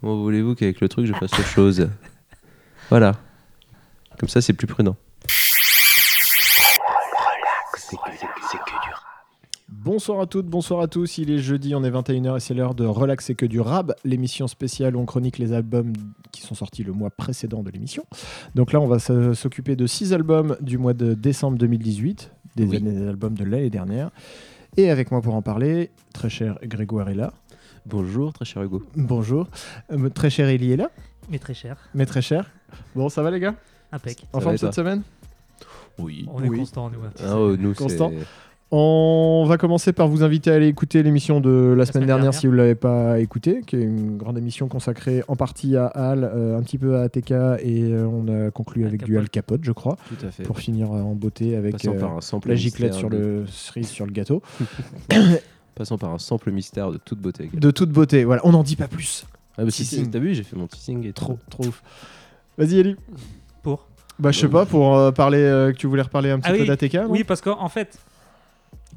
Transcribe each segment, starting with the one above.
Comment voulez-vous qu'avec le truc, je fasse autre chose? Voilà. Comme ça, c'est plus prudent. Bonsoir à toutes, bonsoir à tous. Il est jeudi, on est 21h et c'est l'heure de Relax et que du rab, l'émission spéciale où on chronique les albums qui sont sortis le mois précédent de l'émission. Donc là, on va s'occuper de six albums du mois de décembre 2018, des, Oui. années- des albums de l'année dernière. Et avec moi pour en parler, très cher Grégoire est là. Bonjour, très cher Hugo. Bonjour. Euh, très cher Ellie est là, Mais très cher. mais très cher. Bon, ça va les gars? Impec. En forme cette semaine? Oui. On est constant, nous. hein. Ah, oh, nous, Constant. On va commencer par vous inviter à aller écouter l'émission de la, semaine, semaine dernière, dernière. si vous ne l'avez pas écoutée, qui est une grande émission consacrée en partie à Al, euh, un petit peu à ATK et euh, on a conclu Al avec du. Al Capote, je crois, Tout à fait. pour finir en beauté avec euh, par un sample la giclette sur de- le cerise sur le gâteau. Passant par un sample mystère de toute beauté. De toute beauté, voilà, on n'en dit pas plus. Ah, bah si, t'as vu, j'ai fait mon teasing et Trop, trop ouf. Vas-y Ellie. Pour Bah je sais pas, pour euh, parler, euh, que tu voulais reparler un petit Ah peu oui. d'ATK Oui, parce qu'en fait,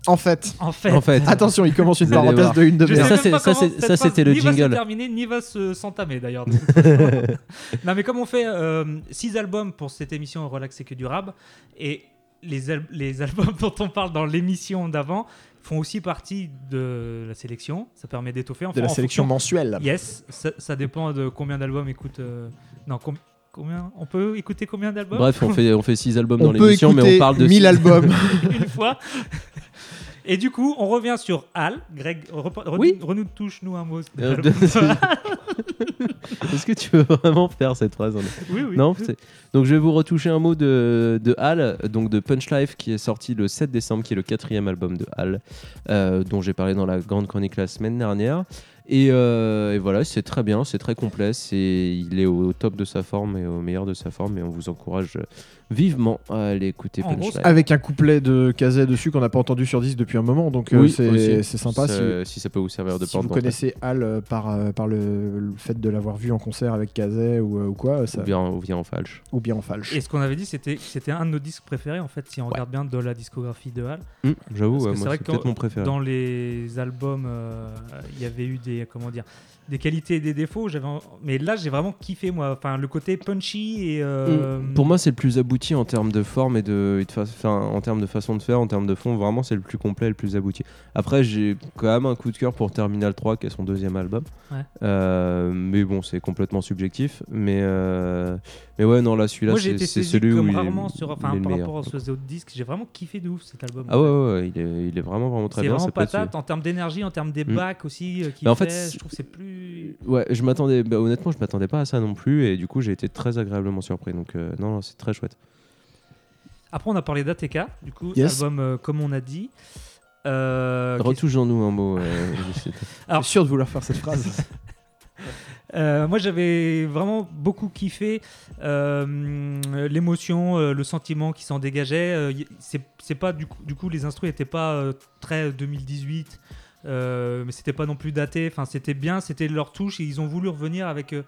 En fait, en fait, En fait, attention, il commence une Vous parenthèse de une demi-heure. ça, c'était le ni va se jingle. terminer, ni va se s'entamer d'ailleurs. non, mais comme on fait 6 albums pour cette émission Relax et que du rab, et les, al- les albums dont on parle dans l'émission d'avant font aussi partie de la sélection. Ça permet d'étoffer. de Enfin, la en sélection fonction- mensuelle. Yes, ça, ça dépend de combien d'albums écoute. euh, Non, com- combien On peut écouter combien d'albums? Bref, on fait, on fait six albums On dans l'émission, mais on parle de 1000 six- albums. une fois. Et du coup, on revient sur Al. Greg, Oui. renou touche-nous un mot. Euh, Est-ce que tu veux vraiment faire cette phrase oui, oui. Non, donc je vais vous retoucher un mot de, de Hal, donc de Punch Life, qui est sorti le 7 décembre, qui est le quatrième album de Hal, euh, dont j'ai parlé dans la grande chronique la semaine dernière. Et, euh, et voilà, c'est très bien, c'est très complet, c'est, il est au top de sa forme et au meilleur de sa forme, et on vous encourage vivement à aller écouter En gros. Avec un couplet de Kazé dessus qu'on n'a pas entendu sur 10 depuis un moment, donc euh, Oui, c'est sympa. Si, Ça- si ça peut vous servir de si porte vous connaissez Al euh, par, euh, par le, le fait de l'avoir vu en concert avec Kazé ou, ou quoi, ça, Ou bien, ou bien en falche. ou bien en falche. Et ce qu'on avait dit, c'était un de nos disques préférés, en fait, si on regarde bien de la discographie de Hal. Hum, J'avoue, ouais, que c'est peut-être mon préféré. Dans les albums, euh, il y avait eu des, comment dire, des qualités et des défauts. J'avais, mais là, j'ai vraiment kiffé, moi. Enfin, le côté punchy et. euh, Mm. Pour moi, c'est le plus abouti en termes de forme et de, et de fa- enfin, en termes de façon de faire, en termes de fond. Vraiment, c'est le plus complet, et le plus abouti. Après, j'ai quand même un coup de cœur pour Terminal 3, qui est son deuxième album. Ouais. Euh, mais bon, c'est complètement subjectif. Mais, euh, mais ouais, non, là, celui-là, c'est c'est celui où il est- sur, enfin, il est le par rapport aux autres disques. J'ai vraiment kiffé de ouf cet album. Ah ouais, ouais, ouais, il est, il est vraiment, vraiment très c'est bien. vraiment peut être- patate en termes d'énergie, en termes des Mm. bacs aussi. en fait, c'est- je trouve que c'est plus. Ouais, je m'attendais, bah, honnêtement, je m'attendais pas à ça non plus. Et du coup, j'ai été très agréablement surpris. Donc, euh, non, non, c'est très chouette. Après, on a parlé d'ATK, du coup, Yes. album euh, comme on a dit. Euh, Retouche-en-nous un mot. euh, Alors- Je suis sûr de vouloir faire cette phrase. Euh, moi, j'avais vraiment beaucoup kiffé euh, l'émotion, euh, le sentiment qui s'en dégageait. Euh, c'est c'est pas du coup, du coup, les instruments n'étaient pas euh, très 2018, euh, mais c'était pas non plus daté. Enfin, c'était bien, c'était leur touche et ils ont voulu revenir avec euh,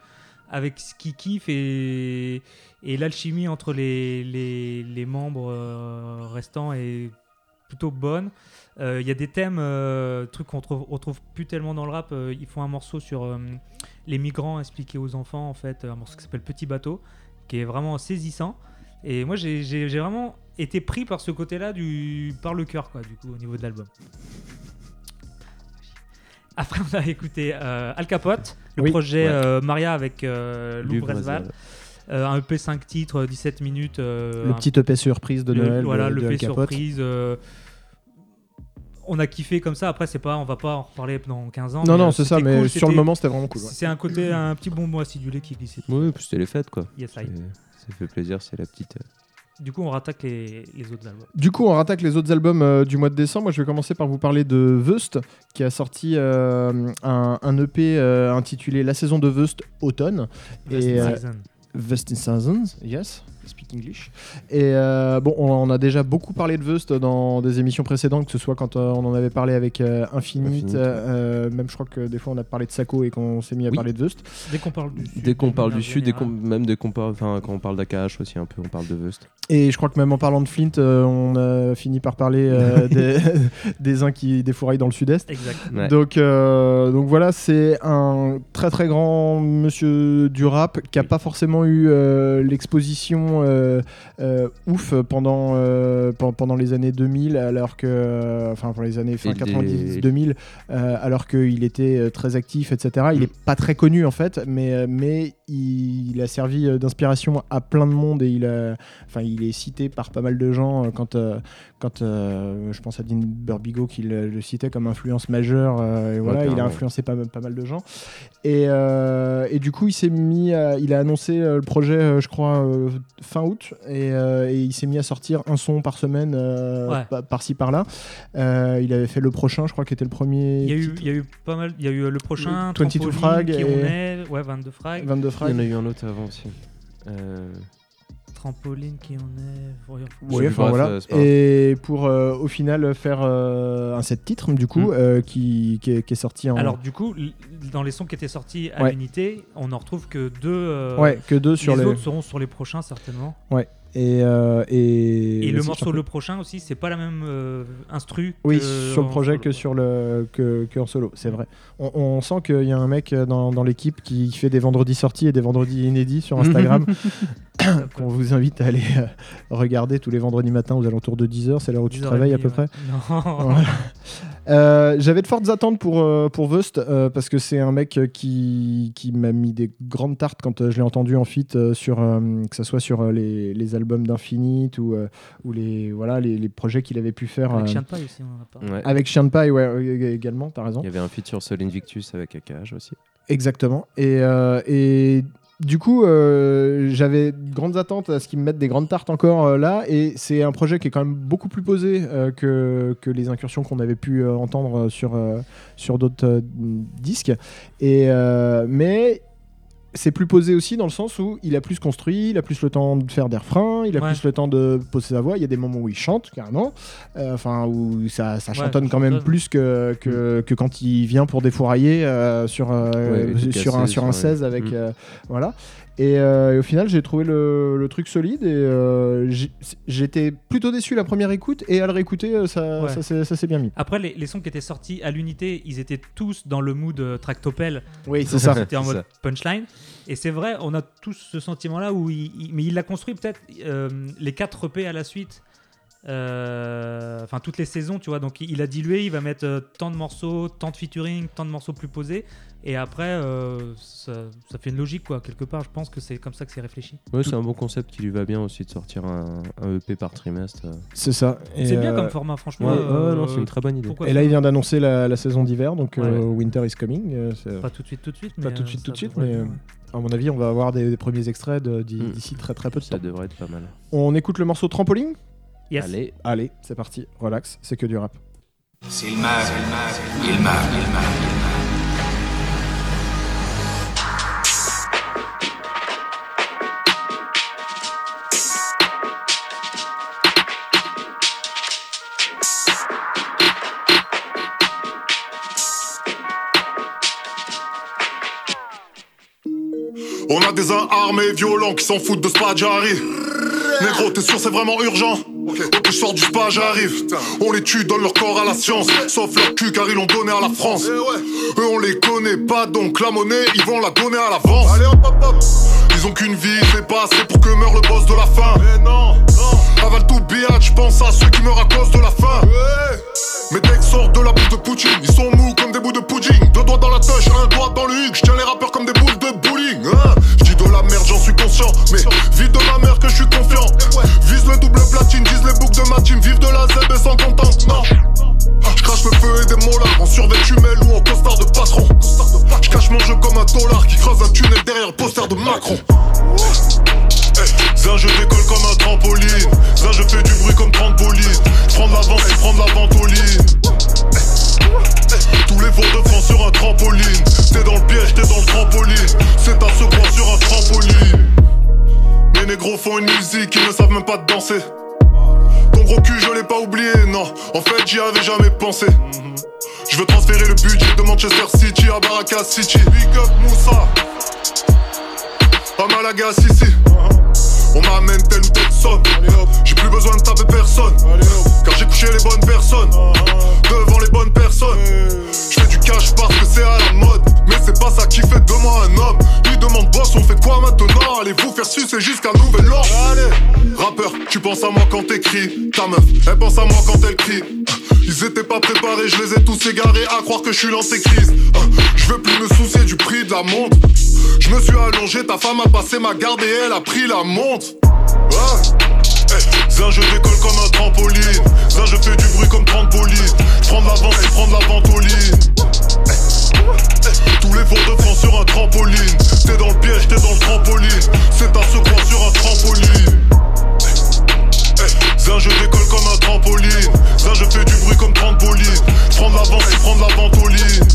avec ce qu'ils kiffent et, l'alchimie entre les, les, membres euh, restants est plutôt bonne. Euh, Il y a des thèmes, euh, trucs qu'on retrouve, retrouve plus tellement dans le rap. Euh, ils font un morceau sur euh, les migrants expliqués aux enfants, en fait, un morceau qui s'appelle Petit bateau, qui est vraiment saisissant. Et moi, j'ai vraiment été pris par ce côté-là, par le cœur, quoi, du coup, au niveau de l'album. Après, on a écouté euh, Al Capote, le Oui. projet Ouais. euh, Maria avec euh, Lou Bresval. Euh, un EP 5 titres, 17 minutes. euh, le un petit EP surprise de le- Noël. Voilà, de, le de Al fait Capote. surprise. euh, on a kiffé comme ça. Après, c'est pas, on va pas en reparler dans 15 ans. Non, non, c'est ça, mais cool, sur le moment, c'était vraiment cool. ouais. C'est un côté, un petit bonbon acidulé qui glissait. Oui, puis c'était les fêtes, quoi. Yes, Ça fait plaisir, c'est la petite. Du coup, on rattaque les, les autres albums. Du coup, on rattaque les autres albums euh, du mois de décembre. Moi, je vais commencer par vous parler de Vust, qui a sorti euh, un, un EP euh, intitulé La saison de Vust automne. Et, Vest euh, Season. Vest in Seasons, yes. Speak English. Et euh, bon, on, on a déjà beaucoup parlé de Vust dans des émissions précédentes, que ce soit quand euh, on en avait parlé avec euh, Infinite, Infinite, ouais. euh, même je crois que des fois on a parlé de Sako et qu'on s'est mis à Oui. parler de Vust. Dès qu'on parle du sud. Dès qu'on parle du sud, même dès qu'on parle, enfin quand on parle d'AKH aussi un peu, on parle de Vust. Et je crois que même en parlant de Flint, euh, on a fini par parler euh, des, des uns qui défouraillent dans le sud-est. Exact. Ouais. Donc, euh, donc voilà, c'est un très très grand monsieur du rap qui a pas forcément eu euh, euh, euh, ouf pendant, euh, pen- pendant les années 2000, alors que, enfin pour les années fin Et des- 90-2000, euh, alors qu'il était très actif, etc. Il Mm. est pas très connu en fait, mais, mais il, il a servi d'inspiration à plein de monde et il, a, enfin, il est cité par pas mal de gens quand, quand euh, je pense à Dean Burbigo qui le, le citait comme influence majeure. euh, et voilà, il a influencé pas, pas mal de gens. Et, euh, et du coup, il s'est mis, à- il a annoncé le projet, je crois, euh, fin août, et, euh, et il s'est mis à sortir un son par semaine, euh, Ouais. par-ci par-là. Euh, il avait fait le prochain, je crois, qui était le premier. Il y, a eu, titre. il y a eu pas mal. Il y a eu le prochain. 22 Trampoline, frags Qui et-. Ouais, 22 frags. 22 Il y en a eu un autre avant aussi. Euh, Trampoline qui on est. Oui, enfin, voilà. euh. Et pour euh, au final faire euh, un set titre, du coup, Mm. euh, qui, qui, est, qui est sorti en. Alors, du coup, dans les sons qui étaient sortis à Ouais. l'unité, on en retrouve que deux. euh, ouais, que deux sur les, les. autres seront sur les prochains, certainement. Et, euh, et, Et, le morceau le prochain aussi, c'est pas la même euh, instru. Oui, que sur le projet solo, que sur le que, que en solo, c'est vrai. On, on sent qu'il y a un mec dans, dans l'équipe qui fait des vendredis sortis et des vendredis inédits sur Instagram qu'on vous invite à aller euh, regarder tous les vendredis matins aux alentours de 10h, c'est l'heure où tu 10h30, travailles à peu ouais. près. Non. Voilà. Euh, J'avais de fortes attentes pour, euh, pour Vust euh, parce que c'est un mec euh, qui, qui m'a mis des grandes tartes quand je l'ai entendu en feat euh, sur euh, que ce soit sur euh, les, les albums d'Infinite ou, euh, ou les, voilà, les, les projets qu'il avait pu faire Avec euh, Chien de Paille aussi, on en a parlé. ouais. avec Chien de Paille ouais, également, t'as raison. Il y avait un feat sur Sol Invictus avec AKH aussi. Exactement. Et, euh, et du coup, euh, j'avais de grandes attentes à ce qu'ils me mettent des grandes tartes encore euh, là. Et c'est un projet qui est quand même beaucoup plus posé euh, que, les incursions qu'on avait pu entendre sur, d'autres disques. Mais. C'est plus posé aussi dans le sens où il a plus construit, il a plus le temps de faire des refrains, il a Ouais. plus le temps de poser sa voix. Il y a des moments où il chante carrément, Euh, enfin où ça, ça chantonne quand même plus que, que, que quand il vient pour défourailler euh, sur, euh, Ouais, sur, un, sur un sur un- 16 avec Mm. euh, voilà et, euh, et au final j'ai trouvé le, le truc solide et euh, j'étais plutôt déçu la première écoute et à le réécouter euh, ça, Ouais. ça, s'est- ça s'est bien mis Après, les, les sons qui étaient sortis à l'unité, ils étaient tous dans le mood Tractopelle. oui Donc, C'était en C'est mode ça. punchline. Et c'est vrai, on a tous ce sentiment-là où il, il- mais il l'a construit peut-être euh, les 4 EP à la suite. Euh, Enfin, toutes les saisons, tu vois. Donc, il a dilué, il va mettre euh, tant de morceaux, tant de featuring, tant de morceaux plus posés. Et après, euh, ça, ça fait une logique, quoi. Quelque part, je pense que c'est comme ça que c'est réfléchi. Ouais, c'est un bon concept qui lui va bien aussi de sortir un, un EP par trimestre. c'est ça Et, C'est bien comme format, franchement. Ouais, euh, ouais, non, c'est une très bonne idée. pourquoi et là il vient d'annoncer la, la saison d'hiver donc euh, Ouais. Winter is coming euh, Pas tout de suite, tout de suite. Pas mais, tout de suite, ça tout de suite, mais, à mon avis on va avoir des, des premiers extraits de- d'i- Mm. d'ici très très peu de Ça temps devrait être pas mal. on écoute le morceau trampoline? Yes. Allez, allez c'est parti relax c'est que du rap. On a des uns armés violents qui s'en foutent de ce j'arrive. Négro, t'es sûr c'est vraiment urgent? Je sors du spa, j'arrive. On les tue, donne leur corps à la science. Sauf leur cul car ils l'ont donné à la France. Eux on les connaît pas donc la monnaie ils vont la donner à l'avance. Allez hop hop hop. Ils ont qu'une vie, c'est pas assez pour que meure le boss de la faim. Mais non, non. Avale tout je pense à ceux qui meurent à cause de la faim. Mes decks sortent de la bouche de Poutine, ils sont mous comme des bouts de pudding. Deux doigts dans la touche, un doigt dans le huc. Je tiens les rappeurs comme des boules de bowling. Hein Mais vite de ma mère que je suis confiant. Vise le double platine, vise les boucles de ma team. Vive de la ZB sans contentement. Je crache le feu et des molars en survêtumel ou en costard de patron. Je cache mon jeu comme un dollar qui creuse un tunnel derrière le poster de Macron. Zin, je décolle comme un trampoline. Pas danser. Ton gros cul, je l'ai pas oublié, non. En fait, j'y avais jamais pensé. Je veux transférer le budget de Manchester City à Baraka City. Big up Moussa. À Malaga, Sissi. On m'amène telle ou telle somme. J'ai plus besoin de taper personne. Car j'ai couché les bonnes personnes. Devant les bonnes personnes. Je fais du cash parce que c'est à la mode. Mais c'est pas ça qui fait de moi un homme. Il demande boss, on fait quoi maintenant? Allez vous faire sucer jusqu'à nouvel ordre. Allez. Rappeur, tu penses à moi quand t'écris. Ta meuf, elle pense à moi quand elle crie. Ils étaient pas préparés, je les ai tous égarés à croire que je suis l'antéchrist. Je veux plus me soucier du prix de la montre. Je me suis allongé, ta femme a passé ma garde et elle a pris la montre. Ouais. Hey, Zin, je décolle comme un trampoline. Zin, je fais du bruit comme 30 bolides. Prends de l'avance et prends de la ventoline. Tous les fours de France sur un trampoline. T'es dans le piège, t'es dans le trampoline. C'est un secours sur un trampoline. Zin, je décolle comme un trampoline. Zin, je fais du bruit comme 30 bolides. Prends de l'avance et prends de la ventoline.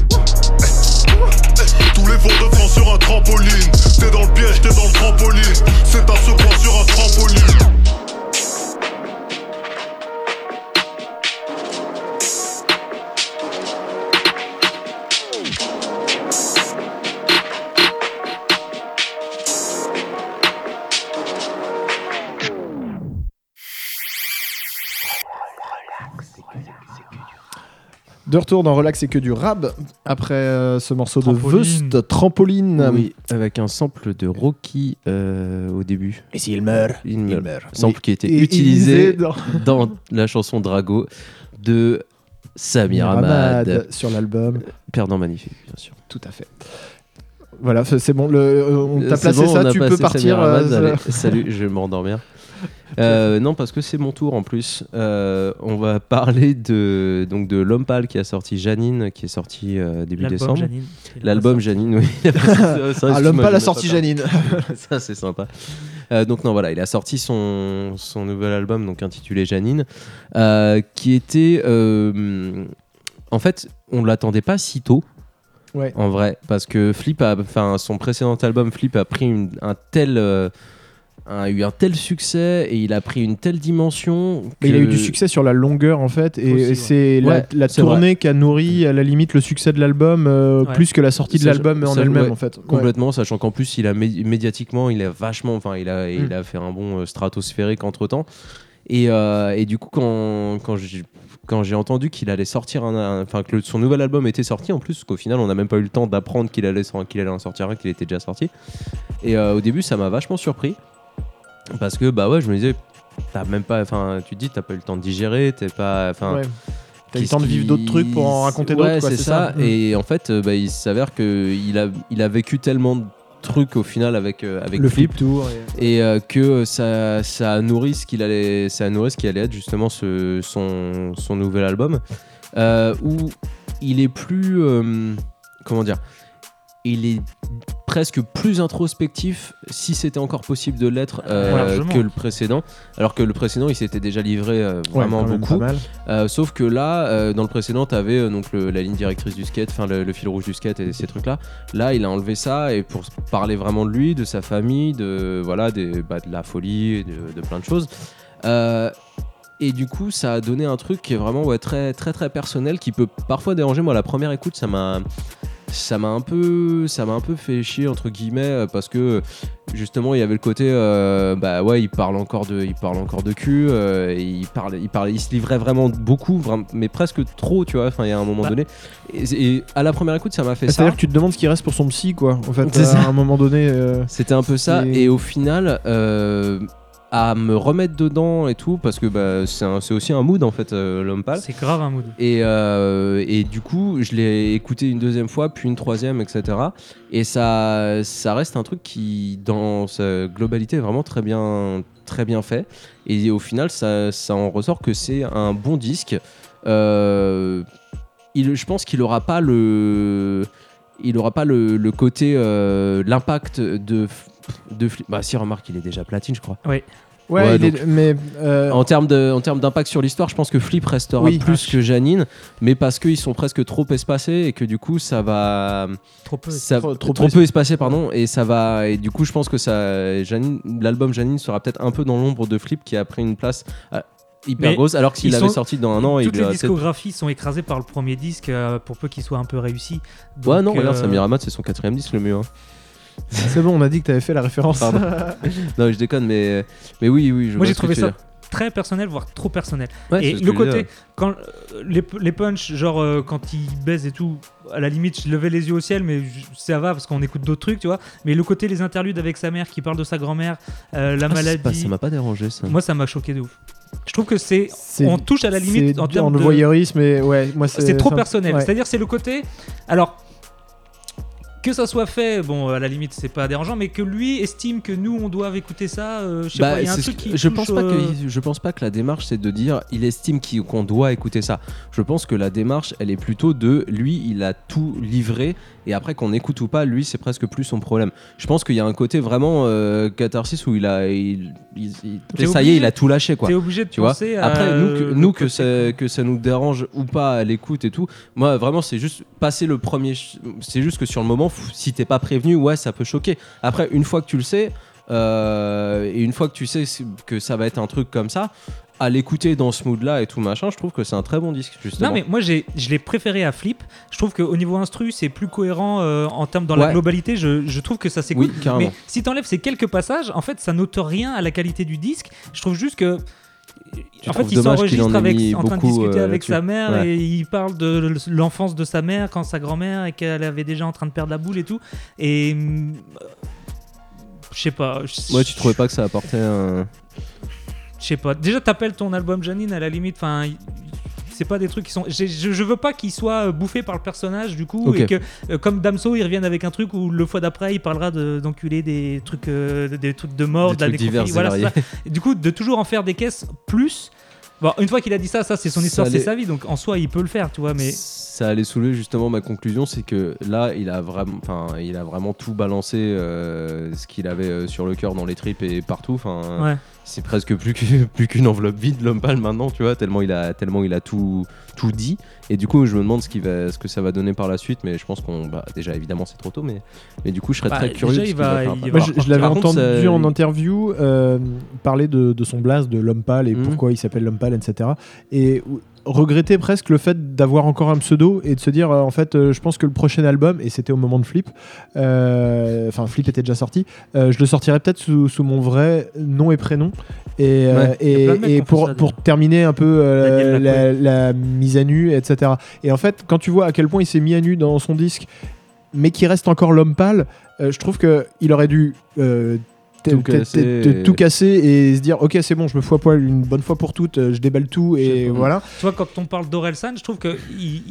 Les fours de France sur un trampoline. T'es dans le piège, t'es dans le trampoline. C'est un secours sur un trampoline. De retour dans Relax et que du rab après euh, ce morceau Trampoline. de Vust, Trampoline. Oui, avec un sample de Rocky euh, au début. Et s'il meurt Il me- Il meurt. Sample Oui. qui était Et utilisé dans dans la chanson Drago de Samir Hamad sur l'album. Perdant magnifique, bien sûr. Tout à fait. Voilà, c'est bon, le, euh, on t'a placé bon, ça, tu peux partir. Samir Hamad, euh, allez, salut, je vais m'endormir. Euh, non, parce que c'est mon tour en plus. Euh, on va parler de, donc de L'Homme Pâle qui a sorti Janine, qui est sorti euh, début L'album décembre. Janine. L'album Janine, oui. Ah, l'homme sortie n'ai pas Janine. ça c'est sympa. Euh, donc non voilà, il a sorti son, son nouvel album donc intitulé Janine, euh, qui était euh, en fait on l'attendait pas si tôt. Ouais. En vrai, parce que Flip a, enfin son précédent album Flip a pris une- un tel, euh, a eu un tel succès et il a pris une telle dimension. Mais il a que- eu du succès sur la longueur en fait, et, ouais. c'est la, Ouais, la c'est tournée qui a nourri à la limite le succès de l'album euh, Ouais. plus que la sortie de l'album en elle-même ouais, en fait. Ouais. Complètement, sachant qu'en plus, il a mé- médiatiquement, il a vachement, enfin, il a, il Mm. a fait un bon euh, stratosphérique entre temps. Et, euh, et du coup, quand, quand j'ai quand j'ai entendu qu'il allait sortir, un- enfin que le- son nouvel album était sorti en plus, qu'au final, on n'a même pas eu le temps d'apprendre qu'il allait, qu'il allait en sortir un, qu'il était déjà sorti. Et euh, au début, ça m'a vachement surpris, parce que bah ouais, je me disais, t'as même pas, enfin, tu te dis, t'as pas eu le temps de digérer, t'es pas, enfin. Ouais. T'as eu le temps de vivre d'autres trucs pour en raconter Ouais, d'autres. c'est ça. Mm. Et en fait, euh, bah, il s'avère qu'il a, il a vécu tellement de trucs au final avec, euh, avec le Flip. flip tour. et- Et euh, que ça, ça a nourri ce qu'il allait, ça a nourri ce qui allait être justement ce, son, son nouvel album, euh, où il est plus, comment dire, il est presque plus introspectif, si c'était encore possible de l'être, euh, que le précédent. Alors que le précédent, il s'était déjà livré euh, vraiment beaucoup. Euh, sauf que là, euh, dans le précédent, tu avais donc le- la ligne directrice du skate, enfin le, le fil rouge du skate et ces trucs-là. Là, il a enlevé ça et pour parler vraiment de lui, de sa famille, de voilà, des, bah, de la folie, de, de plein de choses. Et du coup, ça a donné un truc qui est vraiment ouais, très très très personnel, qui peut parfois déranger. Moi, la première écoute, ça m'a ça m'a un peu ça m'a un peu fait chier entre guillemets euh, parce que justement il y avait le côté euh, bah ouais il parle encore de il parle encore de cul euh, et il parle il parle il se livrait vraiment beaucoup mais presque trop tu vois enfin il y a un moment Bah. donné et, et à la première écoute ça m'a fait ça C'est-à-dire que tu te demandes ce qui reste pour son psy, quoi. En fait, C'est à ça. un moment donné. euh, C'était un peu ça. Et- au final, à me remettre dedans et tout, parce que bah, c'est aussi un mood en fait, euh, l'homme pâle. C'est grave un mood. Et, euh, et du coup, je l'ai écouté une deuxième fois, puis une troisième, etc. Et ça, ça reste un truc qui, dans sa globalité, est vraiment très bien, très bien fait. Et au final, ça, ça en ressort que c'est un bon disque. Euh, il, je pense qu'il aura pas le, il aura pas le, le côté, l'impact de, de Flip. Bah si, remarque, il est déjà platine, je crois. Oui. Ouais, Ouais, est- mais euh, En termes de- en termes d'impact sur l'histoire, je pense que Flip restera Oui. plus que Janine, mais parce qu'ils sont presque trop espacés et que du coup ça va Trop peu. ça- Trop- trop, trop peu espacé pardon et ça va et du coup je pense que ça Janine l'album Janine sera peut-être un peu dans l'ombre de Flip qui a pris une place euh, hyper Mais grosse alors qu'il sont- sorti dans un an et Toutes il les discographies sont écrasées par le premier disque euh, pour peu qu'il soit un peu réussi. ouais Donc, non regarde euh, Samir c'est son quatrième disque le mieux hein. c'est bon, on a dit que tu avais fait la référence. Pardon. non je déconne mais mais oui oui je Moi j'ai trouvé ça très personnel, voire trop personnel. Ouais, et le côté, quand euh, les, les punchs, genre euh, quand ils baisent et tout, à la limite, je levais les yeux au ciel, mais je- ça va parce qu'on écoute d'autres trucs, tu vois. Mais le côté, les interludes avec sa mère qui parle de sa grand-mère, euh, la Ah, c'est pas- maladie, ça m'a pas dérangé ça moi ça m'a choqué de ouf. Je trouve que c'est. On touche à la limite en termes le de. voyeurisme, et ouais, moi c'est C'est trop personnel. ouais. C'est-à-dire, c'est le côté. Alors. Que ça soit fait, bon, à la limite, c'est pas dérangeant, mais que lui estime que nous, on doit écouter ça, euh, je sais Bah, pas, il y a un truc qui. que- je touche, pense pas euh, que je pense pas que la démarche c'est de dire il estime qu'on doit écouter ça. Je pense que la démarche elle est plutôt de lui il a tout livré et après qu'on écoute ou pas lui c'est presque plus son problème. Je pense qu'il y a un côté vraiment euh, catharsis où il a il, il- il- T'es ça y est il a tout lâché quoi. T'es obligé de Tu vois penser à, Après, nous, que, euh, nous ça, que ça nous dérange ou pas à l'écoute et tout, moi vraiment, c'est juste passer le premier. C'est juste que sur le moment, si t'es pas prévenu, ouais, ça peut choquer. Après, une fois que tu le sais, euh, et une fois que tu sais que ça va être un truc comme ça, à l'écouter dans ce mood-là et tout machin, je trouve que c'est un très bon disque, justement. Non mais moi j'ai, je l'ai préféré à Flip. Je trouve qu'au niveau instru c'est plus cohérent euh, en termes dans la globalité. Je, je trouve que ça s'écoute. oui, mais si t'enlèves ces quelques passages, en fait ça n'ote rien à la qualité du disque. Je trouve juste que en fait il en s'enregistre ait avec en train de discuter euh, avec sa mère Ouais. et il parle de l'enfance de sa mère quand sa grand-mère et qu'elle avait déjà en train de perdre la boule et tout. Et hum, je sais pas. je- Ouais, tu trouvais pas que ça apportait un. Je sais pas. Déjà, t'appelles ton album Janine à la limite. Enfin, c'est pas des trucs qui sont. Je, je veux pas qu'il soit euh, bouffé par le personnage du coup et que euh, comme Damso, il revienne avec un truc où le fois d'après, il parlera de- d'enculer des trucs, euh, des trucs de mort, Des de la trucs et Voilà, ça. Du coup, de toujours en faire des caisses plus. Bon, une fois qu'il a dit ça, ça c'est son histoire, c'est sa vie, donc en soi, il peut le faire, tu vois. Mais ça allait soulever justement ma conclusion, c'est que là, il a vraiment, enfin, il a vraiment tout balancé, euh, ce qu'il avait sur le cœur, dans les tripes et partout. Enfin, ouais. C'est presque plus que- plus qu'une enveloppe vide l'homme pâle maintenant, tu vois, tellement il a, tellement il a tout, tout dit. Et du coup, je me demande ce, qui va, ce que ça va donner par la suite, mais je pense qu'on, bah, déjà évidemment c'est trop tôt, mais, mais du coup, je serais Bah, très curieux. déjà, il va- il va Moi, je, je l'avais entendu ça- en interview euh, parler de, de son blaze, de l'homme pâle et Mhm. pourquoi il s'appelle l'homme pâle, etc. Et regretter presque le fait d'avoir encore un pseudo et de se dire, euh, en fait, euh, je pense que le prochain album, et c'était au moment de Flip, euh, enfin, Flip était déjà sorti, je le sortirai peut-être sous, sous mon vrai nom et prénom. Et, Ouais. Et, pour, ça, pour terminer un peu la, la mise à nu, etc. Et en fait, quand tu vois à quel point il s'est mis à nu dans son disque, mais qui reste encore l'homme pâle, je trouve qu'il aurait dû Tout t- casser tout casser et se dire ok c'est bon je me fous à poil une bonne fois pour toutes euh, je déballe tout et voilà Tu vois, quand on parle d'Orelsan, je trouve qu'il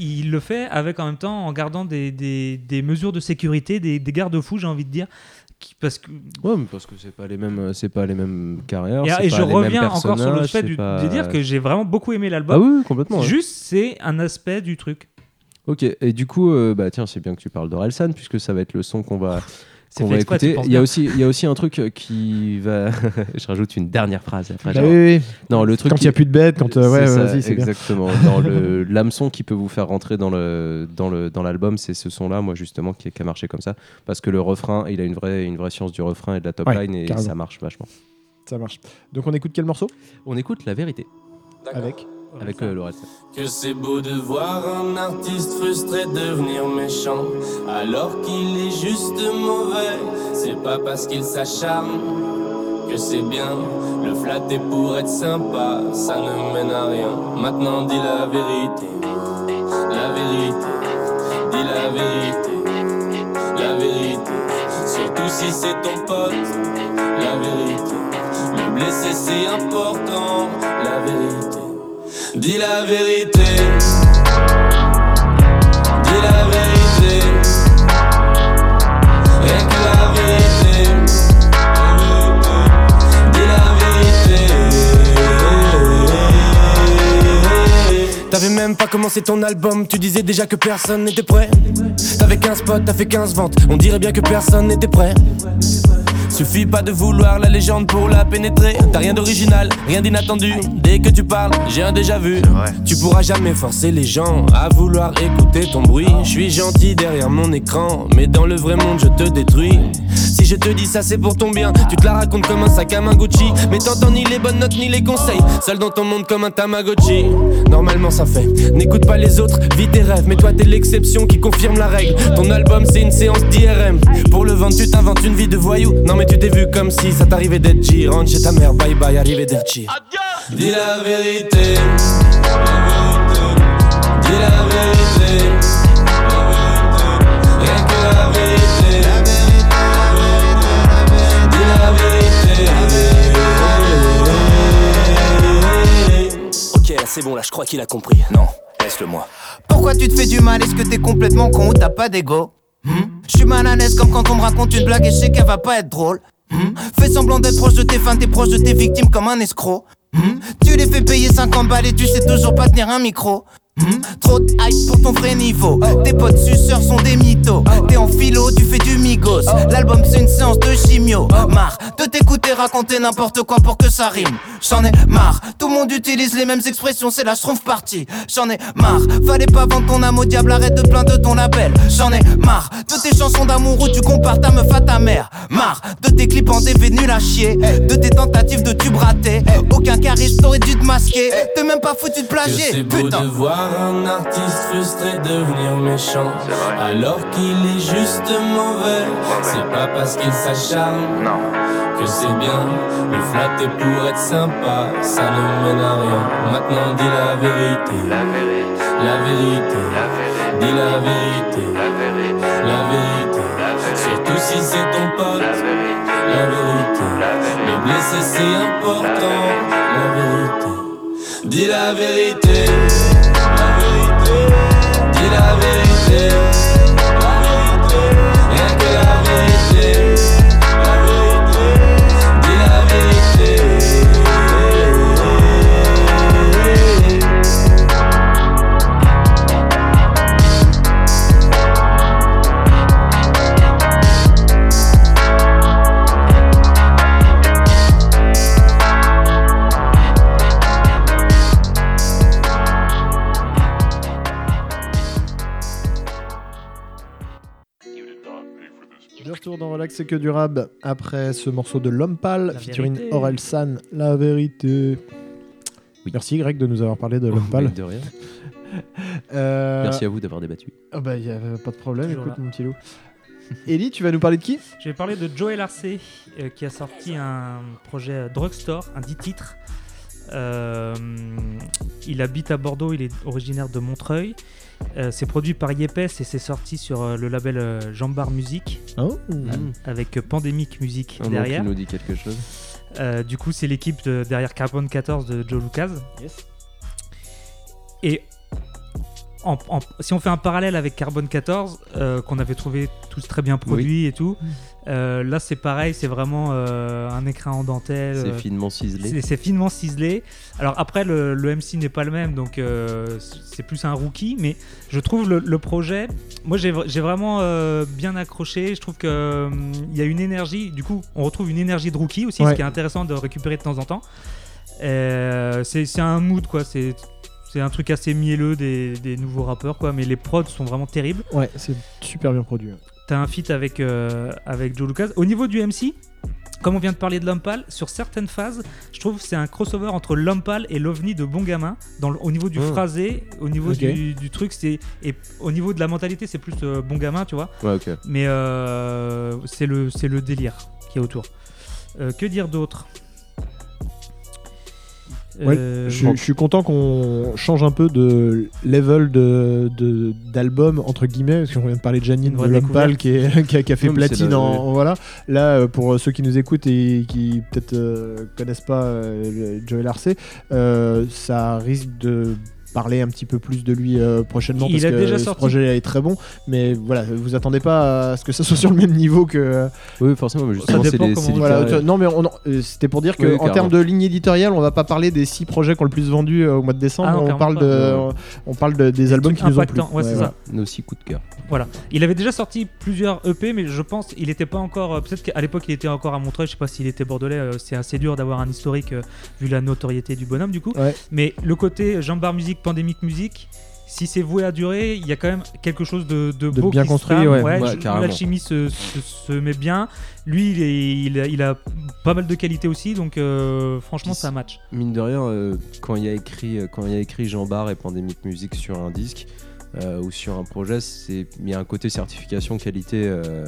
il le fait avec en même temps en gardant des, des- des mesures de sécurité, des, des garde-fous, j'ai envie de dire. qui- parce que Ouais, mais parce que c'est pas les mêmes, c'est pas les mêmes carrières. et, c'est et pas je les mêmes reviens encore sur le fait du- pas- de dire que j'ai vraiment beaucoup aimé Ah l'album. oui, oui, complètement. ouais. Juste, c'est un aspect du truc. Ok, et du coup, euh, bah tiens, c'est bien que tu parles d'Orelsan, puisque ça va être le son qu'on va, qu'on va exprès, tu écouter. Il y, a aussi, il y a aussi un truc euh, qui va. je rajoute une dernière phrase après. Bah genre- oui, oui. Non, le truc. quand il n'y a qui- plus de bêtes quand euh, ouais C'est ça, vas-y c'est bien exactement. Dans le l'hameçon qui peut vous faire rentrer dans le dans le dans l'album, c'est ce son-là, moi justement, qui, qui a marché comme ça, parce que le refrain, il a une vraie une vraie science du refrain et de la top Ouais, line et carrément. ça marche vachement. ça marche donc on écoute quel morceau? On écoute la vérité avec avec euh. Que c'est beau de voir un artiste frustré devenir méchant alors qu'il est juste mauvais. C'est pas parce qu'il s'acharne que c'est bien. Le flatter pour être sympa, ça ne mène à rien. Maintenant dis la vérité, la vérité, dis la vérité, la vérité. Surtout si c'est ton pote, la vérité. Le blesser c'est important, la vérité. Dis la vérité. Dis la vérité. Rien que la vérité. Dis la vérité. T'avais même pas commencé ton album, tu disais déjà que personne n'était prêt. T'avais 15 potes, t'as fait 15 ventes, on dirait bien que personne n'était prêt. Suffit pas de vouloir la légende pour la pénétrer. T'as rien d'original, rien d'inattendu. Dès que tu parles, j'ai un déjà vu. Tu pourras jamais forcer les gens à vouloir écouter ton bruit. Je suis gentil derrière mon écran, mais dans le vrai monde, je te détruis. Si je te dis ça, c'est pour ton bien. Tu te la racontes comme un sac à main Gucci, mais t'entends ni les bonnes notes ni les conseils. Seul dans ton monde comme un Tamagotchi. Normalement, ça fait. N'écoute pas les autres, vis tes rêves. Mais toi, t'es l'exception qui confirme la règle. Ton album, c'est une séance d'IRM. Pour le vendre, tu t'inventes une vie de voyou. Non, mais tu t'es vu comme si ça t'arrivait d'être G. Rentre chez ta mère, bye bye, arrivé d'Erchi. Dis la vérité. Dis la vérité. C'est bon, là je crois qu'il a compris. Non, laisse-le moi. Pourquoi tu te fais du mal? Est-ce que t'es complètement con ou t'as pas d'ego? Je suis mal à l'aise comme quand on me raconte une blague et je sais qu'elle va pas être drôle. Hmm? Fais semblant d'être proche de tes fans, t'es proche de tes victimes comme un escroc. Hmm? Tu les fais payer 50 balles et tu sais toujours pas tenir un micro. Hmm? Trop de hype pour ton vrai niveau. Tes potes suceurs sont des mythos. T'es en philo, tu fais du migos. L'album c'est une séance de chimio. Marre de t'écouter raconter n'importe quoi pour que ça rime. J'en ai marre. Tout le monde utilise les mêmes expressions, c'est la schtroumpf partie. J'en ai marre. Fallait pas vendre ton âme au diable, arrête de plaindre de ton label. J'en ai marre de tes chansons d'amour où tu compares ta meuf à ta mère. Marre de tes clips en DV nul à chier. De tes tentatives de tube raté. Aucun charisme t'aurait dû te masquer. T'es même pas foutu de plagier. c'est beau de voir un artiste frustré devenir méchant alors qu'il est juste mauvais. C'est pas parce qu'il s'acharne que c'est bien. Le flatter pour être sympa, ça ne mène à rien. Maintenant dis la vérité, la vérité, la vérité. Dis la vérité, la vérité, la vérité. Surtout si c'est ton pote, la vérité. Le blesser c'est important, la vérité. Dis la vérité, la vérité, dis la vérité, retour dans Relax, c'est que du rap. Après ce morceau de L'Homme Pâle, featuring vérité. Aurel San, La vérité. Oui. Merci Greg de nous avoir parlé de L'Homme Pâle. de rien. Euh, Merci à vous d'avoir débattu. ah bah, y a pas de problème, Toujours écoute là. mon petit loup. Ellie, tu vas nous parler de qui? Je vais parler de Joel Arcé euh, qui a sorti un projet euh, Drugstore, un 10 titres. Euh, il habite à Bordeaux, il est originaire de Montreuil. Euh, c'est produit par Yepes et c'est sorti sur euh, le label euh, Jambar Music Oh. avec euh, Pandemic Music Un nom derrière. qui nous dit quelque chose. Euh, du coup, c'est l'équipe de- derrière Carbon 14 de Joe Lucas. Et en- en- si on fait un parallèle avec Carbon 14, euh, qu'on avait trouvé tous très bien produit et tout, euh, là c'est pareil, c'est vraiment euh, un écrin en dentelle. C'est euh, finement ciselé. c'est finement ciselé. Alors après, le, le MC n'est pas le même, donc euh, c'est plus un rookie, mais je trouve le, le projet, moi j'ai vraiment euh, bien accroché. Je trouve qu'il il y a une énergie, du coup, on retrouve une énergie de rookie aussi, Ouais. ce qui est intéressant de récupérer de temps en temps. Euh, c'est c'est un mood, quoi. C'est c'est un truc assez mielleux des, des nouveaux rappeurs, quoi. Mais les prods sont vraiment terribles. Ouais, c'est super bien produit. T'as un feat avec, euh, avec Joe Lucas. Au niveau du MC, comme on vient de parler de Lompal, sur certaines phases, je trouve que c'est un crossover entre Lompal et l'OVNI de Bon Gamin. Dans le- au niveau du Oh. phrasé, au niveau du, du truc, c'est et au niveau de la mentalité, c'est plus euh, Bon Gamin, tu vois. Ouais, ok. Mais euh, c'est le, c'est le délire qui est autour. Euh, que dire d'autre? Ouais, Euh, Je, je suis content qu'on change un peu de level de d'album entre guillemets parce qu'on vient de parler de Janine de découverte. qui, est- qui a, qui a fait Non, platine la- en voilà là euh, pour ceux qui nous écoutent et qui peut-être euh, connaissent pas euh, Joel Arcé euh, ça risque de parler un petit peu plus de lui euh, prochainement Il parce a que déjà ce sorti- projet est très bon. Mais voilà, vous attendez pas à ce que ça soit sur le même niveau que. Oui, forcément, mais justement, c'est comment c'est Voilà, tu- non mais on- euh, c'était pour dire que Oui, en carrément. termes de ligne éditoriale, on va pas parler des six projets qui ont le plus vendu euh, au mois de décembre. Ah non, on parle de, on parle de- des albums qui trucs nous ont plu. impactants, ouais, c'est voilà. ça. Nos six coups de cœur. Voilà. Il avait déjà sorti plusieurs EP, mais je pense il n'était pas encore. euh, Peut-être qu'à l'époque il était encore à Montreuil. Je sais pas s'il était bordelais. euh, C'est assez dur d'avoir un historique euh, vu la notoriété du bonhomme du coup. Ouais. Mais le côté Jean Bar Musique, Pandémique Musique. Si c'est voué à durer, il y a quand même quelque chose de, de De beau bien qui construit, ouais. Ouais, carrément. L'alchimie se, se, se met bien. Lui, il, est- il a, il a pas mal de qualité aussi, donc euh, franchement, ça match. Mine de rien, euh, quand il y a écrit, euh, quand il y a écrit Jean Bar et Pandémique Musique sur un disque euh, ou sur un projet, c'est il y a un côté certification qualité euh,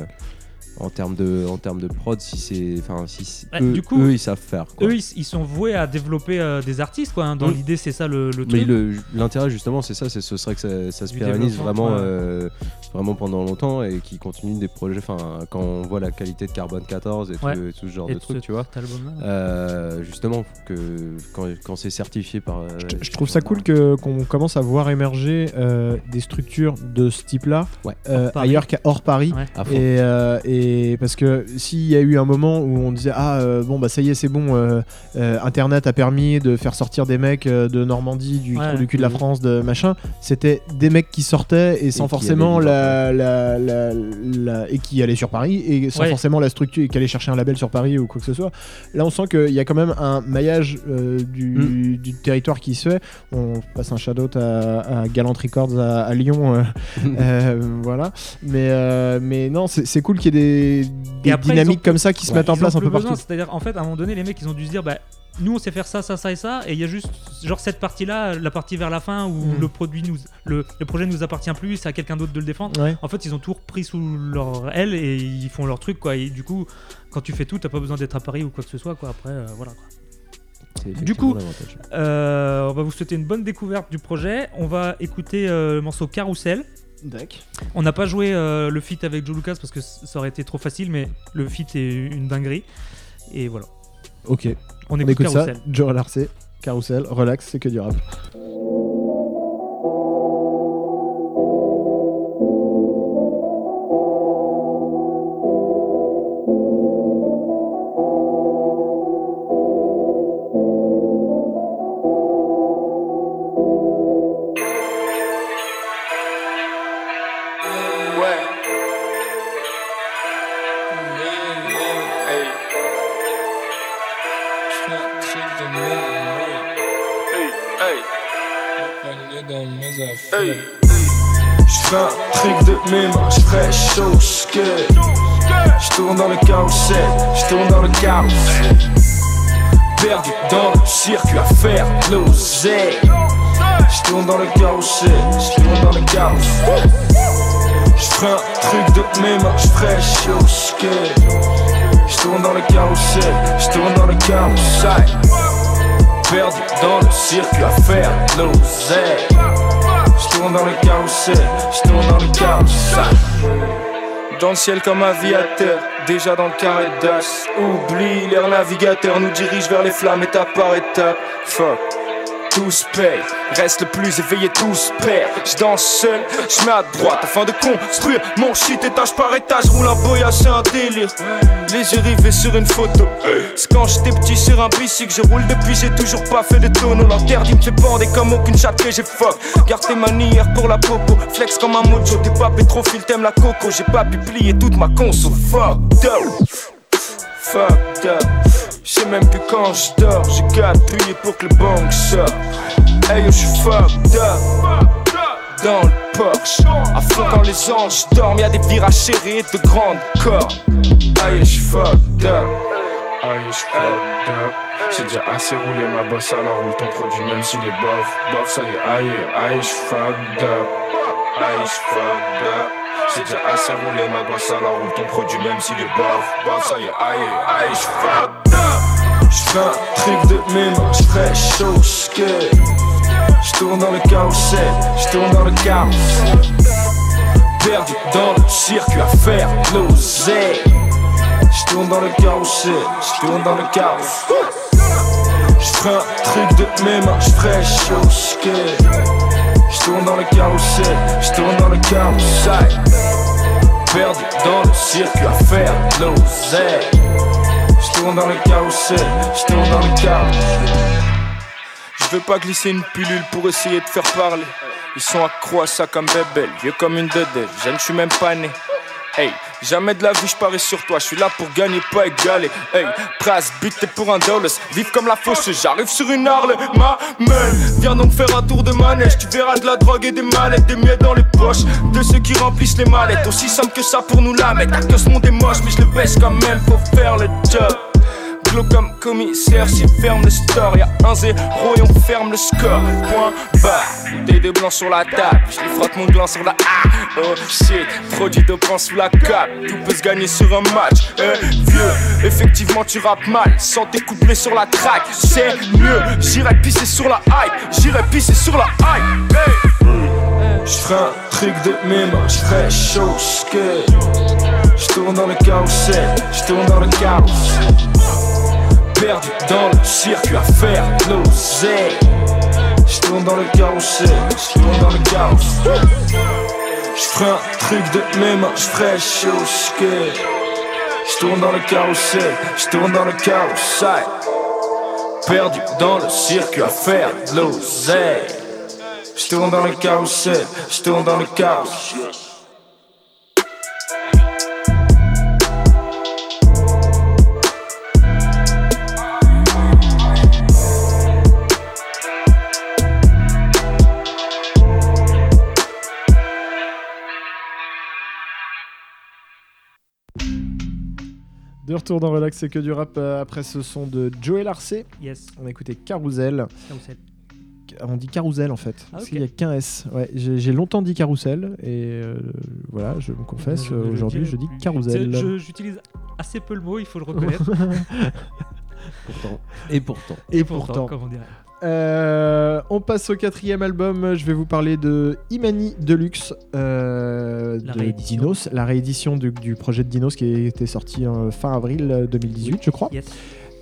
en termes de, en termes de prod. Si c'est, enfin, si Ouais, eux, du coup, eux, ils savent faire. Quoi. Eux, ils, ils sont voués à développer euh, des artistes, quoi. hein. Dans l'idée, c'est ça le, le Mais truc. le- l'intérêt justement, c'est ça, c'est ce serait que ça, ça se pérennise vraiment, euh, vraiment pendant longtemps et qui continue des projets. Enfin, quand on voit la qualité de Carbone 14 et, tout- Ouais. et tout, ce genre Et de ce- trucs, tu vois. Euh, justement, que quand, quand c'est certifié par. euh, Je trouve ça cool que qu'on commence à voir émerger euh, des structures de ce type-là Ouais. euh, ailleurs qu'à hors Paris. Ouais. Et, euh, et parce que s'il y a eu un moment où on disait ah euh, bon bah ça y est c'est bon euh, euh, internet a permis de faire sortir des mecs de Normandie du Ouais. trou du cul de la Mhm. France de machin c'était des mecs qui sortaient et sans forcément la, la, la- la- et qui allaient sur Paris et sans Ouais. forcément la structure et qui allaient chercher un label sur Paris ou quoi que ce soit. Là on sent qu'il y a quand même un maillage euh, du, Mm. du territoire qui se fait. On passe un shout à, à Galant Records à, à Lyon euh, euh, voilà. Mais mais non c'est cool qu'il y ait des, des après, ils dynamiques ont- comme ça qui se mettent en place un peu besoin, partout. C'est-à-dire, en fait, à un moment donné, les mecs, ils ont dû se dire, bah, nous, on sait faire ça, ça, ça et ça, et il y a juste, genre, cette partie-là, la partie vers la fin où Mm. le produit nous, le, le projet nous appartient plus, c'est à quelqu'un d'autre de le défendre. ouais En fait, ils ont tout repris sous leur aile et ils font leur truc, quoi. Et du coup, quand tu fais tout, t'as pas besoin d'être à Paris ou quoi que ce soit, quoi. Après, euh, voilà. Quoi. Du coup. Euh, on va vous souhaiter une bonne découverte du projet. On va écouter euh, le morceau Carousel. On n'a pas joué euh, le feat avec Joe Lucas parce que ça aurait été trop facile, mais le feat est une dinguerie. Et voilà. Ok. On on écoute, écoute ça. Carousel. Joe Larcé. Carousel relax c'est que du rap Perdu dans le circuit à faire de l'oseille J'tourne dans le carrousel, j'tourne dans le carrousel. J'fais un truc de mes mains, j'que J'tourne dans le carrousel, j'tourne dans le carrousel. Perdu dans le circuit à faire de l'oseille J'tourne dans le carrousel, j'tourne dans le carrousel. Dans le ciel comme aviateur, déjà dans le carré d'as Oublie l'air navigateur, nous dirige vers les flammes étape par étape Fuck tous payent, reste le plus éveillé, tous perdent. Je danse seul, je mets à droite afin de construire mon shit étage par étage. Roule un boya, c'est un délire. Les yeux rivés sur une photo. C'est quand j'étais petit sur un bicycle, je roule depuis, j'ai toujours pas fait de tonneau. L'interdit me fait bander comme aucune chatte que j'ai fuck. Garde tes manières pour la popo, flex comme un mojo. T'es pas pétrophile, t'aimes la coco. J'ai pas pu plier toute ma conso. Fucked up, fucked up. Je sais même plus quand je dors, j'ai qu'à appuyer pour que le bang sorte. Hey yo, j'suis fucked up. Dans le Porsche, à fond quand les anges dorment, y'a des virages serrés de grandes cordes. Aïe, j'suis fucked up. Aïe, j'suis fucked up. J'ai déjà assez roulé ma bosse, alors roule ton produit, même s'il est bof. Bof, ça y est, aïe, aïe, j'suis fucked up. Aïe, j'suis fucked up. J'ai déjà assez roulé ma bosse, alors roule ton produit, même s'il est bof. Bof, ça y est, aïe, aïe, fucked up. J'fais un truc de mains, j'fais chaud, j'que J'tourne dans le carrousel, j'tourne dans le carrousel. Perdu dans le circuit à faire l'oseille. J'tourne dans le carrousel, j'tourne dans le carrousel. J'ferai un truc de mes mains, j'ferai chaud skate. J'tourne dans le carrousel, j'tourne dans le carrousel. Perdu dans le circuit à faire de l'oseille. J'tourne dans le carrousel, j'tourne dans le carrousel. Je veux pas glisser une pilule pour essayer de faire parler. Ils sont accro à ça comme bébé, vieux comme une dedelle. Jeune, je suis même pas né. Hey, jamais de la vie je sur toi, je suis là pour gagner, pas égaler. Hey, prêt à se buter pour un dollar, vive comme la fauche, j'arrive sur une Harley, ma main. Viens donc faire un tour de manège, tu verras de la drogue et des manettes, des miettes dans les poches de ceux qui remplissent les mallettes. Aussi simple que ça pour nous la mettre. Ta que ce monde est moche, mais je le baisse quand même, faut faire le job. Glow comme commissaire, s'il ferme le store, y'a un zéro et on ferme le score. Point bas, bouteille de blanc sur la table, je frotte mon gland sur la ah, oh shit, produit dopant sous la cape, tout peut se gagner sur un match. Eh, vieux, effectivement tu rappes mal, sans tes couplets sur la track, c'est mieux. J'irai pisser sur la hype, j'irai pisser sur la hype. Hey. Un truc de mes mains, j'ferai chaud skate. J'tourne dans le carrousel, j'tourne dans le carrousel perdu dans le circuit à faire l'oseille. J'tourne dans le carrousel, j'tourne dans le carrousel. J'ferai un truc de mes mains, j'ferai chaud skate. J'tourne dans le carrousel, j'tourne dans le carrousel. Perdu dans le circuit à faire de l'oseille. J'tourne dans le carrousel, j'tourne dans le carrousel. De retour dans Relax, c'est que du rap euh, après ce son de Joey Larcé. Yes. On a écouté Carousel. Carousel. On dit Carousel en fait. Ah, Parce ok. qu'il n'y a qu'un S. Ouais, j'ai longtemps dit Carousel et euh, voilà, je me confesse, aujourd'hui je dis Carousel. J'utilise assez peu le mot, il faut le reconnaître. Pourtant. Et pourtant. Et pourtant. comme on dirait. Euh, on passe au quatrième album. Je vais vous parler de Imani Deluxe La euh, de réédition. Dinos, la réédition du, du projet de Dinos qui était sorti en fin avril euh, 2018, je crois. Yes.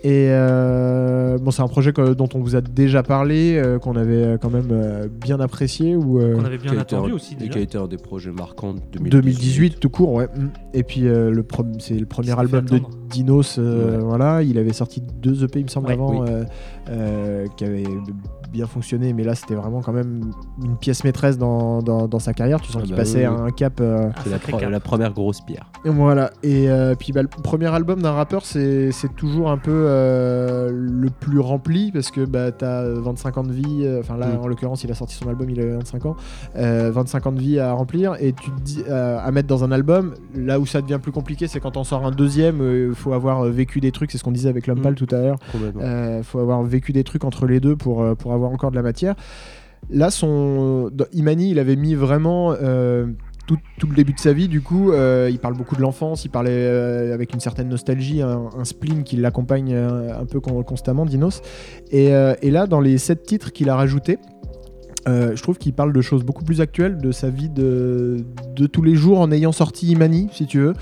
Et euh, bon, c'est un projet que- dont on vous a déjà parlé, euh, qu'on avait euh, quand même euh, bien apprécié ou euh, On avait bien attendu un- aussi Et déjà. qui a été un des projets marquants de 2018. 2018 tout court, ouais. Mm. Et puis euh, le pro- c'est le premier album de. Dinos, euh, Ouais. voilà. Il avait sorti deux EP, il me semble, Ouais, avant, oui. euh, euh, qui avaient bien fonctionné, mais là c'était vraiment quand même une pièce maîtresse dans, dans, dans sa carrière. Tu sens Ah qu'il bah passait oui, à oui. un cap. euh, C'est la, cap. première grosse pierre. et voilà. Et euh, puis bah, le premier album d'un rappeur, c'est c'est toujours un peu euh, le plus rempli parce que bah, t'as 25 ans de vie. euh, Enfin là, Mm. en l'occurrence, il a sorti son album, il avait 25 ans. euh, 25 ans de vie à remplir et tu te dis euh, à mettre dans un album. Là où ça devient plus compliqué, c'est quand on sort un deuxième. Il faut avoir vécu des trucs. C'est ce qu'on disait avec l'homme Mm. pâle tout à l'heure. Euh, faut avoir vécu des trucs entre les deux pour, pour avoir encore de la matière. Là, son Imani, il avait mis vraiment euh, tout, tout le début de sa vie. Du coup, euh, il parle beaucoup de l'enfance. Il parlait euh, avec une certaine nostalgie, un, spleen qui l'accompagne un peu con- constamment, Dinos. Et, et là, dans les sept titres qu'il a rajoutés. Euh, je trouve qu'il parle de choses beaucoup plus actuelles, de sa vie de, de tous les jours en ayant sorti Imani, si tu veux.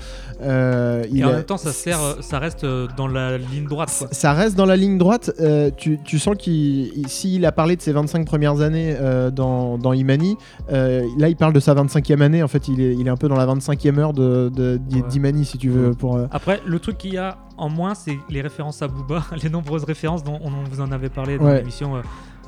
Euh, Et en a- même temps, ça sert, euh, ça reste euh, dans la ligne droite. Quoi. ça reste dans la ligne droite. euh, tu, tu sens qu'il, il- s'il a parlé de ses 25 premières années euh, dans, dans Imani, euh, là il parle de sa 25e année. En fait, il est, il est un peu dans la 25e heure de, Ouais. d'Imani, si tu veux. Pour, euh, Après, le truc qu'il y a en moins, c'est les références à Booba, les nombreuses références dont on vous en avait parlé dans Ouais. l'émission euh,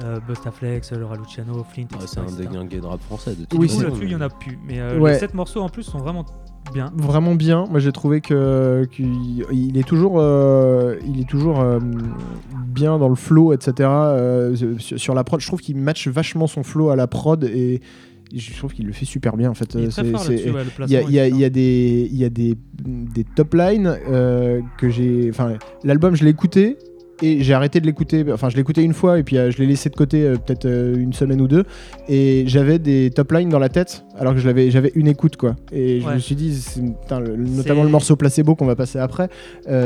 euh, Bustaflex, Laura Luciano, Flint, Ah, etc., c'est un déglingué de rap français. De toute Oui, là-dessus, il y en a plus. Mais euh, Ouais. les 7 morceaux en plus sont vraiment bien. vraiment bien. Moi, j'ai trouvé que qu'il il est toujours, euh, il est toujours euh, bien dans le flow, etc. euh, sur, sur la prod, je trouve qu'il match vachement son flow à la prod et je trouve qu'il le fait super bien. En fait, Il Euh, y a, des, il y a des, des top lines euh, que j'ai. Enfin, l'album, je l'ai écouté et j'ai arrêté de l'écouter. Enfin, je l'ai écouté une fois et puis euh, je l'ai laissé de côté euh, peut-être euh, une semaine ou deux. Et j'avais des top lines dans la tête alors que j'avais une écoute quoi. Et je Ouais. me suis dit, c'est- putain, le- notamment le morceau placebo qu'on va passer après,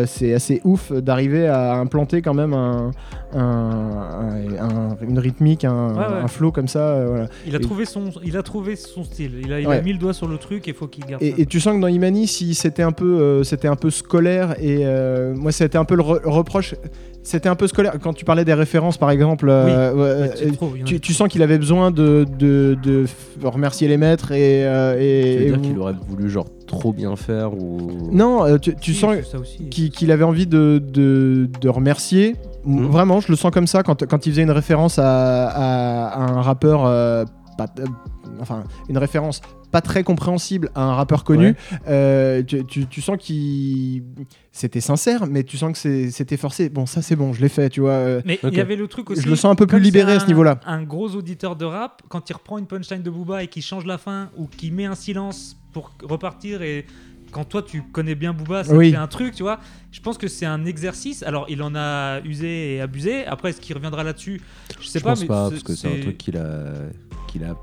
c'est assez ouf d'arriver à implanter quand même un, un- un- une rythmique, un, Ouais, ouais. un flow comme ça. euh, voilà. Il a, Et- trouvé son, il a trouvé son style. Il a, il Ouais. a mis le doigt sur le truc et il faut qu'il garde ça. Et, et tu sens que dans Imani, si c'était un peu, euh, c'était un peu scolaire et euh, moi c'était un peu le re- reproche. c'était un peu scolaire. Quand tu parlais des références, par exemple, euh, euh, trop, tu, sens qu'il avait besoin de, de, de f- remercier les maîtres et. euh, et- Tu veux et dire vous- qu'il aurait voulu genre trop bien faire ou Non, euh, tu, sens qu'il avait envie de, de, de remercier. Mhm. Vraiment, je le sens comme ça quand, quand il faisait une référence à, à- à un rappeur. euh, pas- euh, enfin, une référence pas très compréhensible à un rappeur connu. Ouais. euh, tu, tu- tu sens qu'il. C'était sincère, mais tu sens que c'était forcé. Bon, ça c'est bon, je l'ai fait, tu vois. Mais il y avait le truc aussi. Je le sens un peu plus libéré à ce niveau-là. Un gros auditeur de rap, quand il reprend une punchline de Booba et qu'il change la fin ou qu'il met un silence pour repartir et quand toi tu connais bien Booba, ça Oui. fait un truc, tu vois. Je pense que c'est un exercice. Alors il en a usé et abusé. Après, est-ce qu'il reviendra là-dessus? Je sais Je pas. pense mais pas parce que c'est un truc qu'il a qu'il a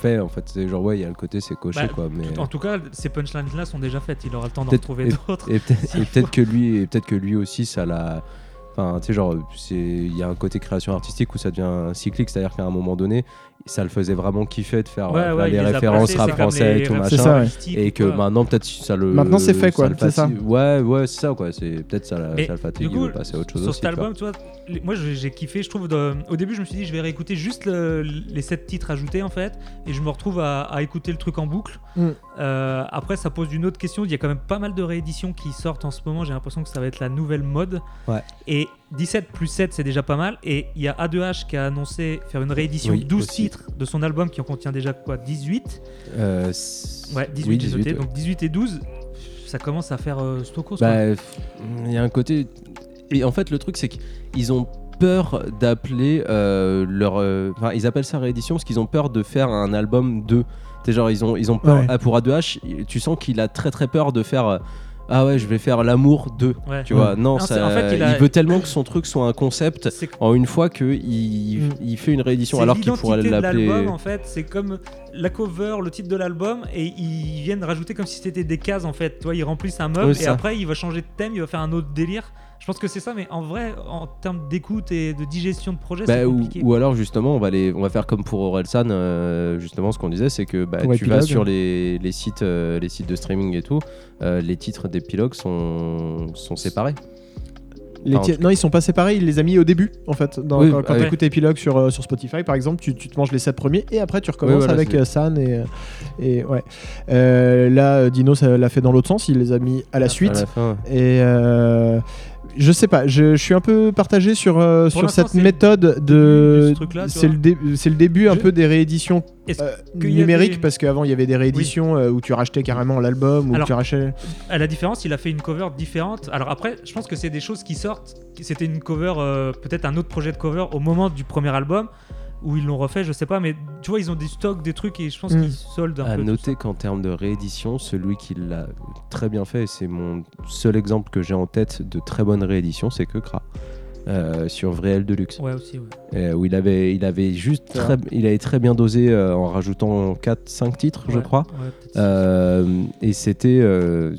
fait en fait. C'est genre ouais, il y a le côté c'est coché Bah, quoi, mais En tout cas, ces punchlines-là sont déjà faites. Il aura le temps d'en retrouver d'autres. et peut-être que lui et peut-être que lui aussi ça l'a enfin tu sais genre c'est il y a un côté création artistique où ça devient cyclique c'est-à-dire qu'à un moment donné ça le faisait vraiment kiffer de faire Ouais, euh, ouais, les références rap français et tout machin ça, ouais. et que maintenant peut-être ça le Maintenant, c'est fait, quoi, c'est ça. ouais ouais c'est ça quoi c'est peut-être ça, la- ça le fatigue veut passer à autre chose sur aussi cet album, tu vois, les- moi j'ai kiffé. Je trouve, de- au début, je me suis dit, je vais réécouter juste le- les sept titres ajoutés en fait, et je me retrouve à, à écouter le truc en boucle. Mm. Euh, après, ça pose une autre question. Il y a quand même pas mal de rééditions qui sortent en ce moment. J'ai l'impression que ça va être la nouvelle mode. Ouais. Et 17 plus 7, c'est déjà pas mal. Et il y a A2H qui a annoncé faire une réédition Oui, 12 aussi. titres de son album qui en contient déjà quoi 18 Euh, Ouais, 18, oui, j'ai noté. 18, ouais. Donc 18 et 12, ça commence à faire euh, Stokos. Bah, il y a un côté. Et en fait, le truc, c'est qu'ils ont peur d'appeler euh, leur. euh, Enfin, ils appellent ça réédition parce qu'ils ont peur de faire un album 2. C'est genre, ils ont, ils ont peur. Ouais. Ah, pour A2H, tu sens qu'il a très très peur de faire. Ah ouais, je vais faire l'amour 2. Ouais. Tu vois, non, Non, ça, c'est- en fait, il a- veut tellement que son truc soit un concept en une fois qu'il Mm. il fait une réédition alors qu'il pourrait de l'appeler. en fait, c'est comme la cover, le titre de l'album et ils viennent rajouter comme si c'était des cases en fait. Toi, ils remplissent un meuble Oui, et ça. après il va changer de thème, il va faire un autre délire. Je pense que c'est ça, mais en vrai, en termes d'écoute et de digestion de projet, Bah, c'est ou, compliqué. ou alors justement on va les on va faire comme pour Orelsan euh, justement ce qu'on disait c'est que bah, tu vas sur les, les sites euh, les sites de streaming et tout euh, les titres d'épilogue sont sont séparés Les ti- non, ils sont pas séparés, il les a mis au début en fait. Dans- Oui, quand quand ouais. t'écoutes Epilogue sur, euh, sur Spotify par exemple, tu, tu te manges les 7 premiers et après tu recommences Oui, voilà, avec euh, San et, euh, et ouais. Euh, là, Dino ça l'a fait dans l'autre sens, il les a mis à la suite. à la fin Et je sais pas, je, je suis un peu partagé sur, euh, sur cette méthode de. ce C'est le, dé- le début un peu des rééditions euh, numériques parce qu'avant il y avait des rééditions euh, où tu rachetais carrément l'album ou Alors, tu rachetais. À la différence, il a fait une cover différente. Alors après, je pense que c'est des choses qui sortent. C'était une cover, euh, peut-être un autre projet de cover au moment du premier album où ils l'ont refait, je sais pas, mais tu vois, ils ont des stocks, des trucs et je pense Mm. qu'ils soldent un à peu. tout noter qu'en termes de réédition celui qui l'a très bien fait et c'est mon seul exemple que j'ai en tête de très bonne réédition c'est que Kra euh, sur Vréel Deluxe. Ouais, aussi, ouais. Euh, où il avait il avait juste très, il avait très bien dosé euh, en rajoutant 4 5 titres je crois. Euh, et c'était euh,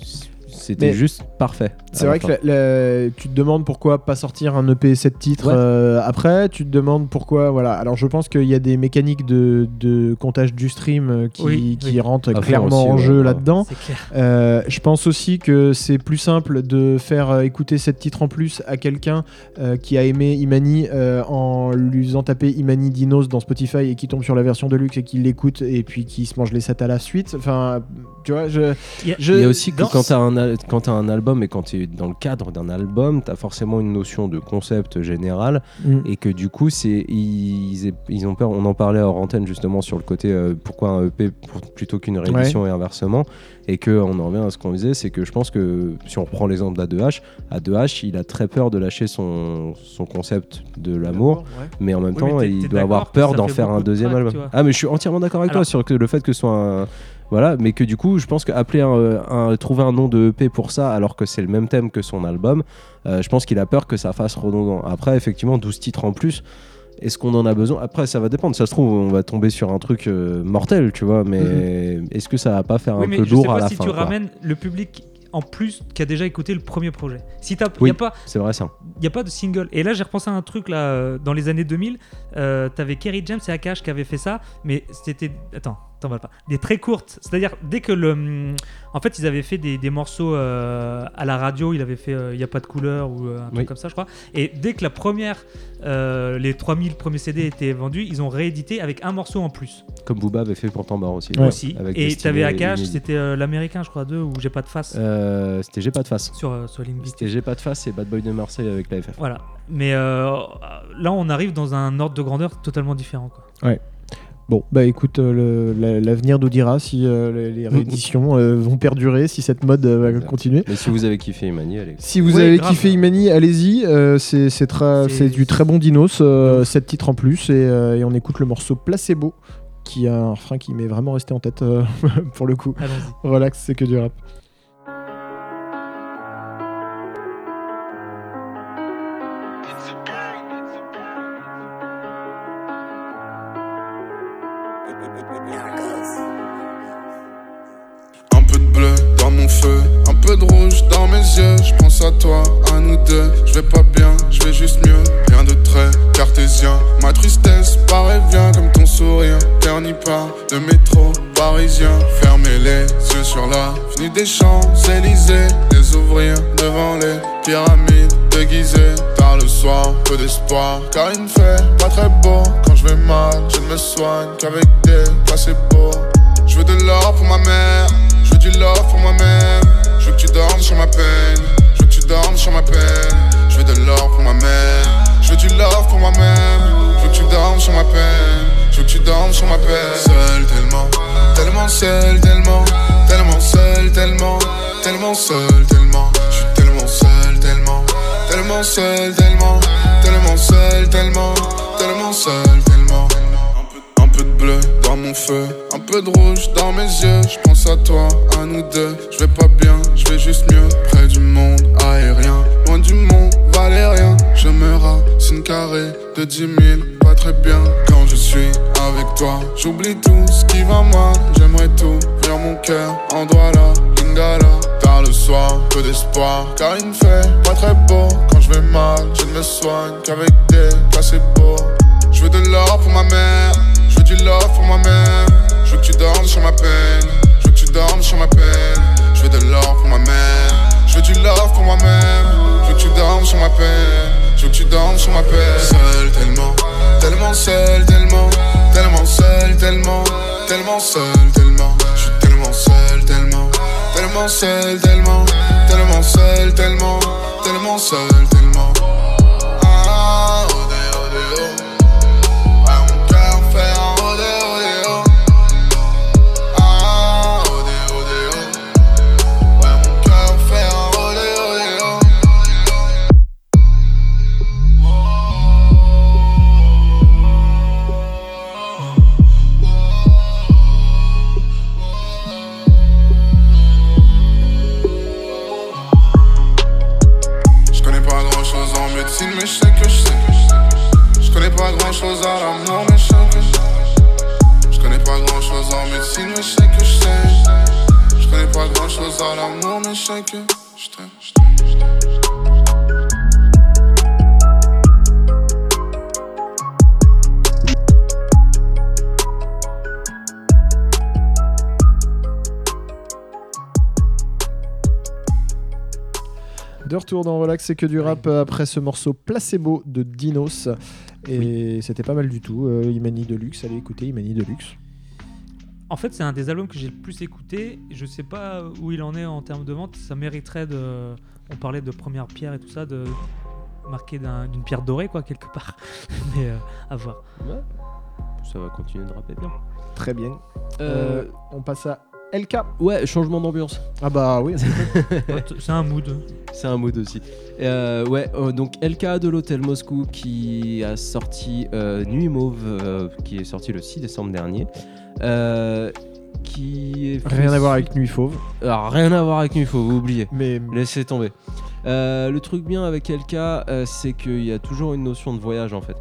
c'était juste parfait. C'est vrai que tu te demandes pourquoi pas sortir un EP 7 titres Ouais. euh, après. Tu te demandes pourquoi. Voilà. Alors je pense qu'il y a des mécaniques de, de comptage du stream euh, qui, Oui, qui oui. rentrent clairement aussi, en jeu ouais. là-dedans. Euh, je pense aussi que c'est plus simple de faire euh, écouter 7 titres en plus à quelqu'un euh, qui a aimé Imani euh, en lui faisant taper Imani Dinos dans Spotify et qui tombe sur la version de luxe et qui l'écoute et puis qui se mange les 7 à la suite. Enfin, tu vois, je. Il y a- je- Il y a aussi que dans- quand tu as, un quand t'as un album et quand tu es dans le cadre d'un album, tu as forcément une notion de concept général Mm. et que du coup, c'est ils, ils ont peur. On en parlait hors antenne justement sur le côté euh, pourquoi un EP pour- plutôt qu'une réédition et inversement. Et que on en revient à ce qu'on disait, c'est que je pense que si on reprend l'exemple d'A2H, A2H, il a très peur de lâcher son, son concept de l'amour. Ouais. mais en même Oui, temps il doit avoir peur d'en faire un deuxième album. tu. Ah mais je suis entièrement d'accord avec Alors- toi sur que le fait que ce soit un voilà, mais que du coup je pense qu'appeler un, un- trouver un nom de EP pour ça alors que c'est le même thème que son album, euh, je pense qu'il a peur que ça fasse redondant. Après effectivement 12 titres en plus. Est-ce qu'on en a besoin? Après, ça va dépendre. Ça se trouve, on va tomber sur un truc euh, mortel, tu vois. Mais est-ce que ça va pas faire Oui, un mais peu je sais lourd pas à la si fin tu quoi. ramènes le public en plus qui a déjà écouté le premier projet. Si t'as, Oui. y a pas, C'est vrai ça. il n'y a pas de single. Et là, j'ai repensé à un truc là, euh, dans les années 2000. Euh, T'avais Kerry James et Akash qui avaient fait ça, mais c'était. Attends, t'emballes pas. Des très courtes. C'est-à-dire, dès que le. hum, En fait, ils avaient fait des, des morceaux euh, à la radio, il avait fait Il n'y a pas de couleur ou euh, un truc Oui. comme ça, je crois. Et dès que la première, euh, les 3000 premiers CD étaient vendus, ils ont réédité avec un morceau en plus Comme Booba avait fait pour Tambar aussi. Ouais. aussi. Avec Et t'avais Akash, c'était euh, l'américain, je crois, 2, où j'ai pas de face Euh, C'était J'ai pas de face. sur, euh, sur. C'était J'ai pas de face et Bad Boy de Marseille avec la FF. Voilà. Mais euh, là, on arrive dans un ordre de grandeur totalement différent. Quoi. Bon, bah écoute, euh, la- l'avenir nous dira si euh, les, les rééditions euh, vont perdurer, si cette mode euh, va continuer. Mais si vous avez kiffé Imani, allez. Si vous Ouais, avez grave. kiffé Imani, allez-y. euh, c'est du très bon dinos, euh, ouf. 7 titres en plus, et, euh, et on écoute le morceau Placebo, qui a un refrain qui m'est vraiment resté en tête euh, pour le coup. Relax, c'est que du rap. Dans mes yeux. Je pense à toi, à nous deux. Je vais pas bien, je vais juste mieux. Rien de très cartésien. Ma tristesse paraît bien comme ton sourire. Terni par le métro parisien. Fermez les yeux sur l'avenue des Champs-Élysées. Les ouvrir devant les pyramides déguisées. Tard le soir, peu d'espoir. Car il ne fait pas très beau. Quand je vais mal, je ne me soigne qu'avec des placebos. Je veux de l'or pour ma mère, je veux du love pour moi-même. Je veux que tu dormes sur ma peine, je veux que tu dormes sur ma peine. Je veux de l'or pour ma mère, je veux du love pour moi-même. Je veux que tu dormes sur ma peine, je veux que tu dormes sur ma peine. Seul tellement, tellement seul, tellement, tellement seul, tellement, tellement seul, tellement. Je suis tellement seul, tellement, tellement seul, tellement, tellement seul, tellement, tellement seul, tellement. Bleu dans mon feu, un peu de rouge dans mes yeux. Je pense à toi, à nous deux. Je vais pas bien, je vais juste mieux. Près du monde aérien, loin du monde valérien. Je me racine carré de 10 000, pas très bien. Quand je suis avec toi, j'oublie tout ce qui va mal. J'aimerais tout, vers mon cœur en Douala, Lingala. Tard le soir, peu d'espoir, car il ne fait pas très beau. Quand je vais mal, je ne me soigne qu'avec des placebos. Je veux de l'or pour ma mère, du love pour moi-même. Je veux que tu dormes sur ma peine, je veux que tu dormes sur ma peine. Je veux de l'or pour ma mère, je veux du love pour moi-même. Je veux que tu dormes sur ma peine, je veux que tu dormes sur ma peine. Seul tellement, tellement seul, tellement, tellement seul, tellement, tellement seul, tellement. Je suis tellement seul, tellement, tellement seul, tellement, tellement seul, tellement, tellement seul, retour dans Relax, c'est que du rap après ce morceau Placebo de Dinos. Et c'était pas mal du tout. Euh, Imani Deluxe, allez écouter Imani Deluxe. En fait, c'est un des albums que j'ai le plus écouté. Je sais pas où il en est en termes de vente. Ça mériterait de. On parlait de première pierre et tout ça, de marquer d'un- d'une pierre dorée, quoi, quelque part. Mais euh, à voir. Ça va continuer de rapper bien. Très bien. Euh, Euh, on passe à LK. Ouais, changement d'ambiance. Ah bah oui. C'est un mood. C'est un mood aussi. Euh, ouais, euh, donc LK de l'Hôtel Moscou qui a sorti euh, Nuit Mauve, euh, qui est sorti le 6 décembre dernier. Euh, qui est Rien à voir avec Nuit Fauve. Alors, rien à voir avec Nuit Fauve, vous oubliez. Mais Laissez tomber. Euh, le truc bien avec LK, euh, c'est qu'il y a toujours une notion de voyage en fait.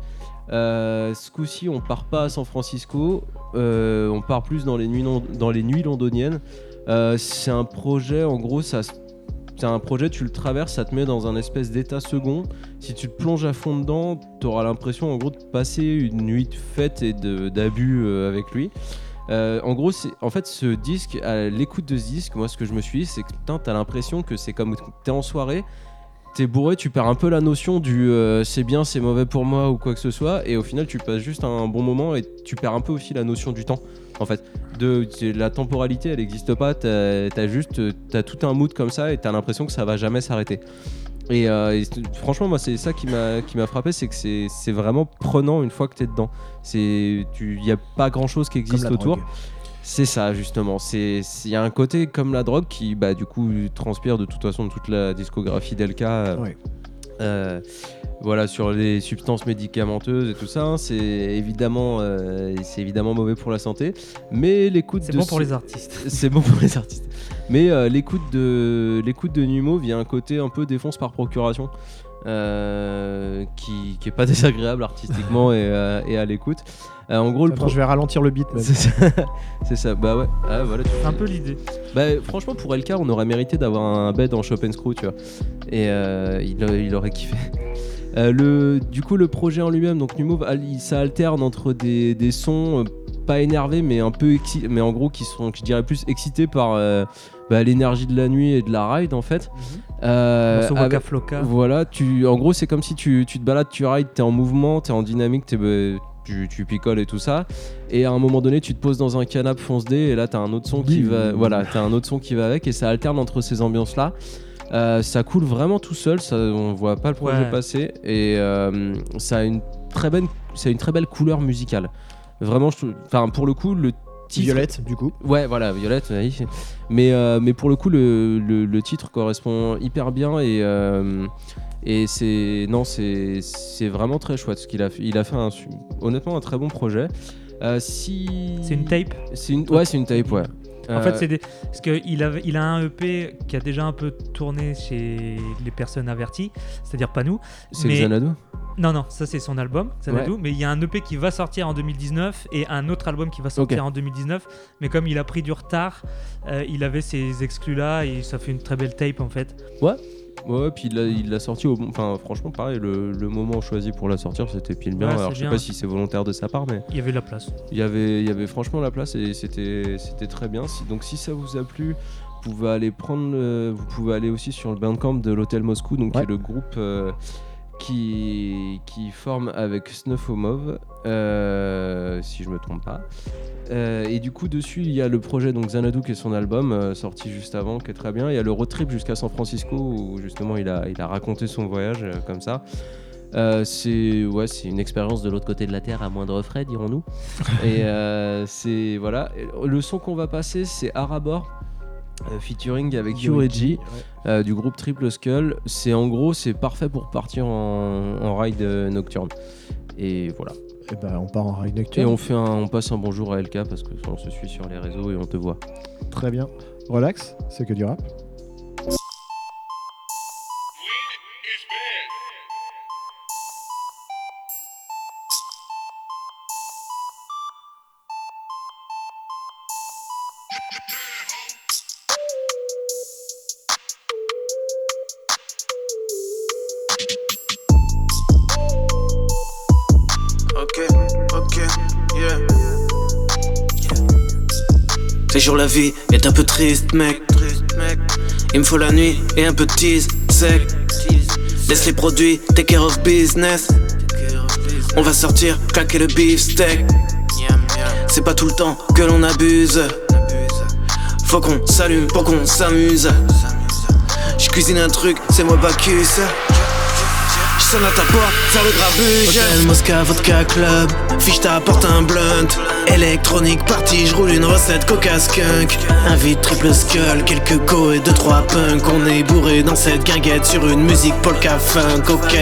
Euh, ce coup-ci, on part pas à San Francisco, euh, on part plus dans les nuits, londoniennes. Euh, c'est un projet, en gros, ça, c'est un projet, tu le traverses, ça te met dans un espèce d'état second. Si tu te plonges à fond dedans, tu auras l'impression en gros de passer une nuit de fête et d'abus avec lui. En gros, en fait ce disque, à l'écoute de ce disque, moi ce que je me suis dit, c'est que putain, t'as l'impression que c'est comme t'es en soirée, t'es bourré, tu perds un peu la notion du euh, c'est bien, c'est mauvais pour moi ou quoi que ce soit, et au final tu passes juste un bon moment et tu perds un peu aussi la notion du temps. En fait, de, la temporalité, elle n'existe pas. T'as as juste, t'as tout un mood comme ça et t'as l'impression que ça va jamais s'arrêter. Et, euh, et franchement, moi, c'est ça qui m'a qui m'a frappé, c'est que c'est vraiment prenant une fois que t'es dedans. C'est, il y a pas grand chose qui existe autour. drogue. C'est ça justement. C'est il y a un côté comme la drogue qui bah du coup transpire de toute façon de toute la discographie d'Elka. euh, Ouais. euh, voilà sur les substances médicamenteuses et tout ça. hein, c'est évidemment euh, c'est évidemment mauvais pour la santé. Mais l'écoute C'est de bon pour les artistes. c'est bon pour les artistes. Mais euh, l'écoute de l'écoute de Numo vient un côté un peu défonce par procuration. euh, qui, qui est pas désagréable artistiquement et, euh, et à l'écoute. Euh, en gros, le Attends, pro- je vais ralentir le beat c'est ça. Bah ouais. Ah, voilà, tu un peu l'idée. bah, franchement, pour LK, on aurait mérité d'avoir un bed en Chopin Screw, tu vois. Et euh, il, il aurait kiffé. Euh, le, du coup, le projet en lui-même, donc Numove, al- il- ça alterne entre des, des sons pas énervés, mais un peu exci- mais en gros qui sont, je dirais plus excités par euh, bah, l'énergie de la nuit et de la ride en fait. Euh, avec- Waka Flocka. voilà, tu, en gros, c'est comme si tu, tu te balades, tu rides, t'es en mouvement, t'es en dynamique, t'es, bah, tu, tu picoles et tout ça. Et à un moment donné, tu te poses dans un canapé fonce D et là, t'as un autre son qui va, voilà, t'as un autre son qui va avec et ça alterne entre ces ambiances-là. Euh, ça coule vraiment tout seul, ça, on voit pas le projet Ouais. passer et euh, ça a une très a une très belle couleur musicale. Vraiment, je trouve- enfin pour le coup, le titre, Violette, du coup. Ouais, voilà, Violette. oui. Mais, euh, mais pour le coup, le, le- le titre correspond hyper bien et, euh, et c'est non, c'est c'est vraiment très chouette ce qu'il a fait. Il a fait un, honnêtement un très bon projet. Euh, si C'est une tape C'est une, ouais, c'est une tape, ouais. En Euh, fait, c'est des... parce qu'il a, il a un EP qui a déjà un peu tourné chez les personnes averties, c'est-à-dire pas nous. c'est mais- Xanadu. Non, non, ça c'est son album, Xanadu, mais il y a un EP qui va sortir en 2019 et un autre album qui va sortir en 2019. Mais comme il a pris du retard, euh, il avait ces exclus là et ça fait une très belle tape en fait. Ouais, puis il l'a il l'a sorti au bon. Enfin, franchement, pareil, le, le moment choisi pour la sortir, c'était pile bien. Ouais, Alors, je sais bien. pas si c'est volontaire de sa part, mais Il y avait de la place. il y avait, il y avait franchement la place et c'était, c'était très bien. Si- donc, si ça vous a plu, vous pouvez aller prendre, le- vous pouvez aller aussi sur le Bandcamp de l'Hôtel Moscou, donc qui Ouais. est le groupe euh, qui, qui forme avec Snuffomov, euh, si je me trompe pas. Euh, et du coup, dessus, il y a le projet donc Xanadu qui est son album euh, sorti juste avant, qui est très bien. Il y a le road trip jusqu'à San Francisco où justement il a, il a raconté son voyage comme ça. C'est ouais, c'est une expérience de l'autre côté de la terre à moindre frais, dirons-nous. et c'est voilà. Le son qu'on va passer, c'est Arabor. Euh, featuring avec Yureji euh, du groupe Triple Skull. C'est en gros, c'est parfait pour partir en, en ride euh, nocturne. Et voilà. Et ben, on part en ride Et nocturne. on fait un, on passe un bonjour à LK parce que on se suit sur les réseaux et on te voit. Très bien. Relax, c'est que du rap. La vie est un peu triste, mec. Il me faut la nuit et un peu de tease sec. Laisse les produits, take care of business. On va sortir, claquer le beefsteak. C'est pas tout le temps que l'on abuse. Faut qu'on s'allume pour qu'on s'amuse. Je cuisine un truc, c'est moi Bacchus. Sonne à ta porte, faire le grabuge. Hôtel Mosca, vodka club. Fiche t'apporte un blunt. Électronique party, je roule une recette coca skunk. Invite triple skull, quelques go et deux trois punk. On est bourré dans cette guinguette sur une musique polka funk, ok.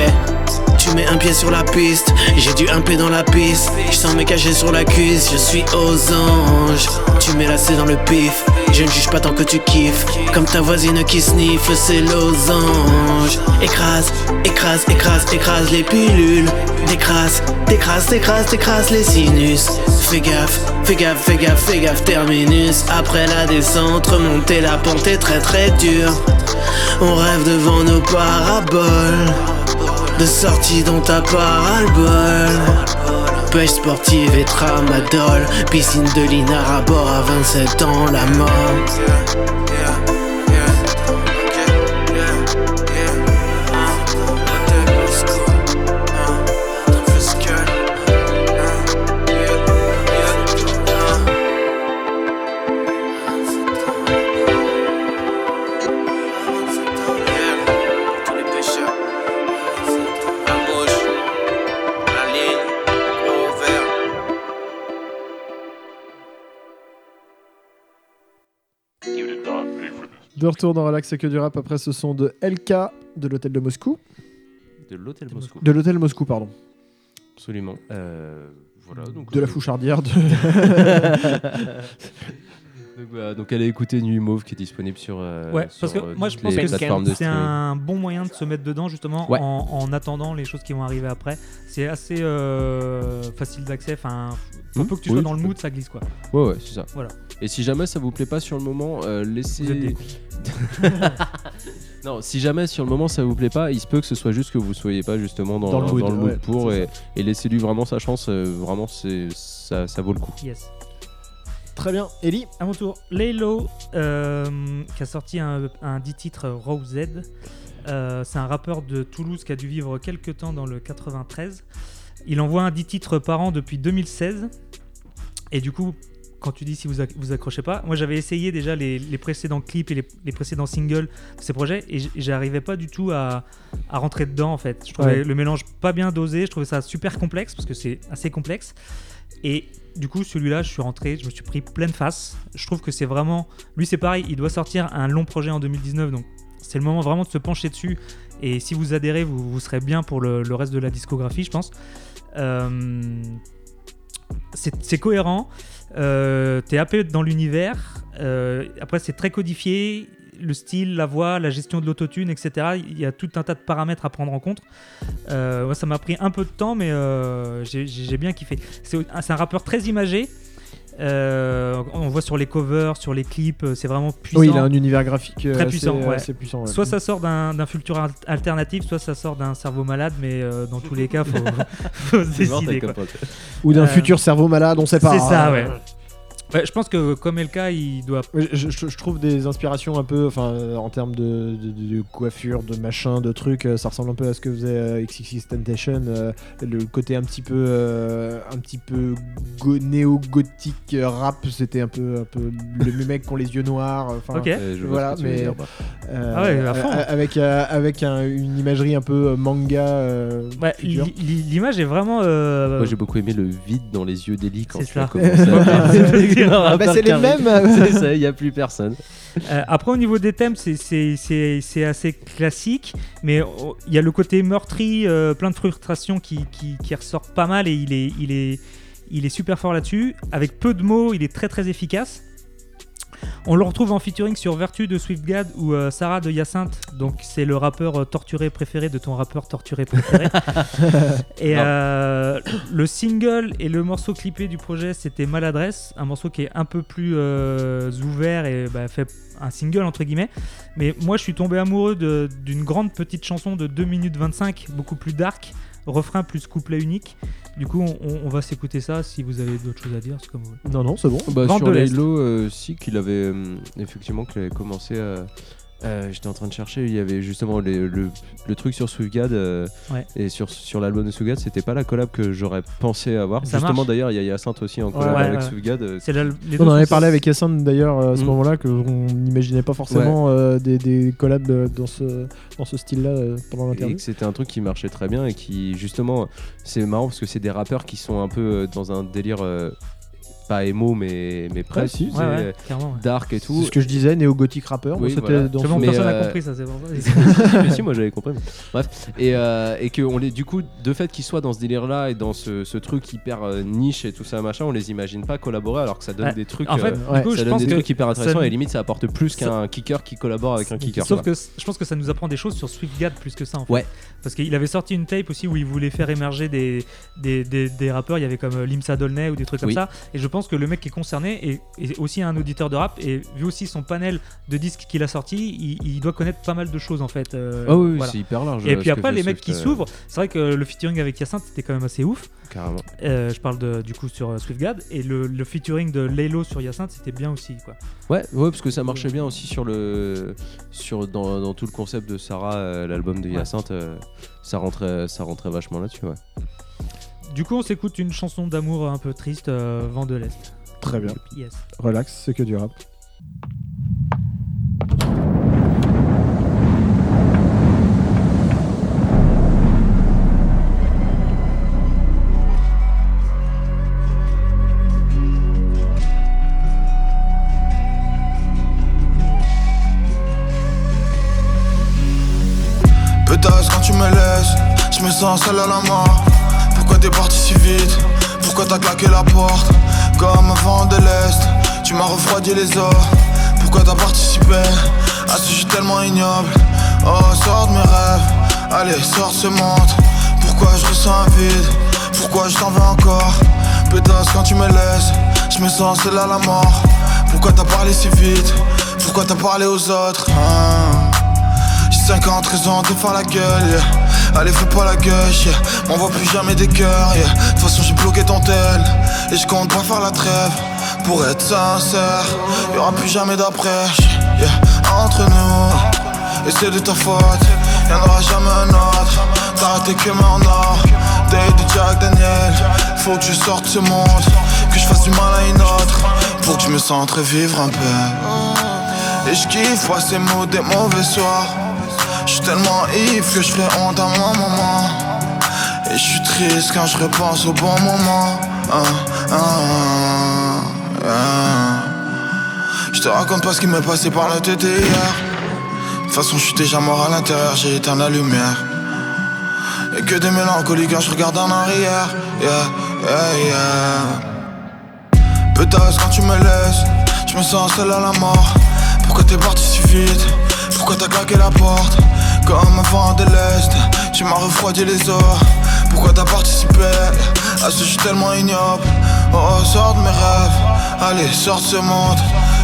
Tu mets un pied sur la piste, j'ai du un pied dans la piste. Je sens mes cachets sur la cuisse, je suis aux anges. Tu mets la C dans le pif, je ne juge pas tant que tu kiffes. Comme ta voisine qui sniffe ses losanges. Écrase, écrase, écrase, écrase les pilules. Décrase, décrase, décrase, décrase les sinus. Fais gaffe, fais gaffe, fais gaffe, fais gaffe, terminus. Après la descente, remonter la pente est très très dure. On rêve devant nos paraboles. De sortie dont t'as pas ras le bol Pêche sportive et tramadol. Piscine de Linar à bord à 27 ans, la mort. De retour dans Relax et que du rap après ce son de LK de l'hôtel de Moscou. De l'hôtel Moscou. De l'hôtel Moscou, pardon. Absolument. Euh, voilà, donc, De la euh, fouchardière. De... donc, voilà, donc allez écouter Nuit Mauve qui est disponible sur. euh, Ouais, parce que euh, moi je pense que c'est un bon moyen de se mettre dedans justement Ouais. en, en attendant les choses qui vont arriver après. C'est assez euh, facile d'accès, enfin, un Hmm, peu que tu oui, sois dans le peux. mood, ça glisse quoi. Ouais, ouais, c'est ça. Voilà. Et si jamais ça vous plaît pas sur le moment, laissez. Vous êtes des non, si jamais sur le moment ça vous plaît pas, il se peut que ce soit juste que vous soyez pas justement dans, Dans le mood, ouais, pour et, et laissez-lui vraiment sa chance. vraiment, c'est ça, ça vaut le coup. Yes. Très bien. Ellie À mon tour, Laylo, euh, qui a sorti un, un 10 titres Rose Euh, c'est un rappeur de Toulouse qui a dû vivre quelques temps dans le 93. Il envoie un 10 titres par an depuis 2016. Et du coup, quand tu dis si vous, vous accrochez pas, moi j'avais essayé déjà les, les précédents clips et les, les précédents singles de ces projets et j'arrivais pas du tout à, à rentrer dedans en fait. Je trouvais Ouais. le mélange pas bien dosé, je trouvais ça super complexe parce que c'est assez complexe. Et du coup, celui-là, je suis rentré, je me suis pris pleine face. Je trouve que c'est vraiment. Lui, c'est pareil, il doit sortir un long projet en 2019, donc c'est le moment vraiment de se pencher dessus. Et si vous adhérez, vous, vous serez bien pour le, reste de la discographie, je pense. Euh, c'est cohérent. Euh, T'es dans l'univers. Euh, après, c'est très codifié. Le style, la voix, la gestion de l'autotune, etc. Il y a tout un tas de paramètres à prendre en compte. Euh, moi, ça m'a pris un peu de temps, mais euh, j'ai bien kiffé. C'est un rappeur très imagé. Euh, on voit sur les covers, sur les clips, euh, c'est vraiment puissant. Oui, il a un univers graphique euh, Très assez, puissant, ouais. assez puissant. ouais. Soit ça sort d'un futur al- alternatif, soit ça sort d'un cerveau malade, mais euh, dans tous les cas, faut, faut se décider. quoi. Ou d'un Euh, futur cerveau malade, on sait pas. C'est ça, hein. ouais. Ouais, Je pense que comme LK, il doit. Je, je- je trouve des inspirations un peu, enfin, euh, en termes de, de- de coiffure, de machin, de trucs, euh, ça ressemble un peu à ce que faisait euh, XXX Temptation, euh, le côté un petit peu, euh, un petit peu go- néo-gothique euh, rap, c'était un peu, un peu le même mec qui ont les yeux noirs, enfin, Ok. Je vois voilà, mais dire, bah. euh, Ah ouais, à fond. euh, avec euh, avec un- une imagerie un peu manga. euh, L'image est vraiment. euh, Moi j'ai beaucoup aimé le vide dans les yeux d'Eli quand C'est tu ça. Ah bah, c'est les mêmes. C'est ça, il n'y a plus personne. Euh, après, au niveau des thèmes, c'est- c'est c'est- c'est assez classique, mais il y a le côté meurtri, euh, plein de frustration qui, qui, qui ressort pas mal et il est, il est, il est super fort là-dessus. Avec peu de mots, il est très très efficace. On le retrouve en featuring sur Vertu de Swiftgad ou euh, Sarah de Hyacinthe. Donc c'est le rappeur euh, torturé préféré de ton rappeur torturé préféré. et euh, le single et le morceau clippé du projet c'était Maladresse, un morceau qui est un peu plus ouvert et bah, fait un single entre guillemets. Mais moi je suis tombé amoureux d'une grande petite chanson de 2 minutes 25, beaucoup plus dark, refrain plus couplet unique. Du coup on, va s'écouter ça si vous avez d'autres choses à dire, c'est comme vous voulez. Non, non, c'est bon. Bah, sur. Laylo, euh, si qu'il avait euh, effectivement qu'il avait commencé à. Euh, J'étais en train de chercher, il y avait justement les- le, le truc sur Swiftgad euh, Ouais. et sur, sur l'album de Swiftgad, c'était pas la collab que j'aurais pensé avoir. Ça justement d'ailleurs, il y a Hyacinthe aussi en collab Ouais, avec ouais. Swiftgad. euh, On en avait parlé avec Yassin d'ailleurs à ce Mm. moment-là qu'on n'imaginait pas forcément euh, des, des collabs dans ce, dans ce style-là euh, pendant et l'interview. que c'était un truc qui marchait très bien et qui justement c'est marrant parce que c'est des rappeurs qui sont un peu dans un délire euh, pas émo mais mais presque si. tu sais, Ouais, ouais, euh, clairement. ouais. dark et tout C'est ce que je disais, néo-gothique rappeur. Oui, c'était voilà. dans bon, Mais, personne n'a euh, compris ça, c'est pour ça. Mais si, moi j'avais compris. mais Bref, et, euh, et que on les, du coup, de fait qu'ils soient dans ce délire-là et dans ce, ce truc hyper euh, niche et tout ça machin, on les imagine pas collaborer alors que ça donne Ouais. des trucs. En fait, euh, ouais. du coup, ça je donne pense des que trucs hyper intéressants ça- et limite ça apporte plus ça- qu'un kicker qui collabore avec un kicker. Sauf quoi. que je pense que ça nous apprend des choses sur SwiftGad plus que ça en fait. Ouais. Parce qu'il avait sorti une tape aussi où il voulait faire émerger des, des, des, des rappeurs, il y avait comme Limsa Dolnay ou des trucs comme ça. Et je pense que le mec qui est concerné est, est aussi un auditeur de rap et vu aussi son panel de disques qu'il a sorti, il, il doit connaître pas mal de choses en fait. euh, Ah oui, voilà. c'est hyper large. Et puis après, les mecs qui euh, s'ouvrent, c'est vrai que le featuring avec Hyacinthe c'était quand même assez ouf. Carrément. Euh, je parle de, du coup sur SwiftGad et le, le featuring de Laylo sur Hyacinthe c'était bien aussi quoi. Ouais, ouais, parce que ça marchait bien aussi sur le, sur dans, dans tout le concept de Sarah, euh, l'album de Hyacinthe, ça rentrait, ça rentrait vachement là-dessus, ouais. Du coup, on s'écoute une chanson d'amour un peu triste, euh, Vent de l'Est. Très bien. Yes. Relax, c'est que du rap. Pétasse quand tu me laisses, je me sens seul à la mort. T'es parti si vite. Pourquoi t'as claqué la porte? Comme un vent de l'Est, tu m'as refroidi les os. Pourquoi t'as participé? À ce jeu tellement ignoble. Oh, sors de mes rêves, allez, sors ce monde. Pourquoi je ressens un vide? Pourquoi je t'en veux encore? Pétasse quand tu me laisses, je me sens seul à la mort. Pourquoi t'as parlé si vite? Pourquoi t'as parlé aux autres? Hein j'ai 50 raisons de faire la gueule, yeah. Allez, fais pas la gueule, yeah. M'envoie plus jamais des cœurs, yeah. De toute façon, j'ai bloqué ton tel. Et je compte pas faire la trêve. Pour être sincère, y'aura plus jamais d'après, yeah. Entre nous, et c'est de ta faute. Y'en aura jamais un autre. T'as raté que en or. Date de Jack Daniel. Faut que je sorte ce monde. Que je fasse du mal à une autre. Pour que je me sente revivre un peu. Et je kiffe passer mots des mauvais soirs. Je suis tellement ivre que ferai honte à ma maman. Et je suis triste quand je repense au bon moment. Ah, ah, ah. Je te raconte pas ce qui m'est passé par la tête hier. De toute façon, je suis déjà mort à l'intérieur, j'ai éteint la lumière. Et que des mélancolies quand je regarde en arrière. Yeah, yeah, yeah. Quand tu me laisses, je me sens seul à la mort. Pourquoi t'es parti si vite? Pourquoi t'as claqué la porte? Comme un vent de l'Est, tu m'as refroidi les os. Pourquoi t'as participé? À ce jeu tellement ignoble. Oh, sors de mes rêves, allez, sors de ce monde.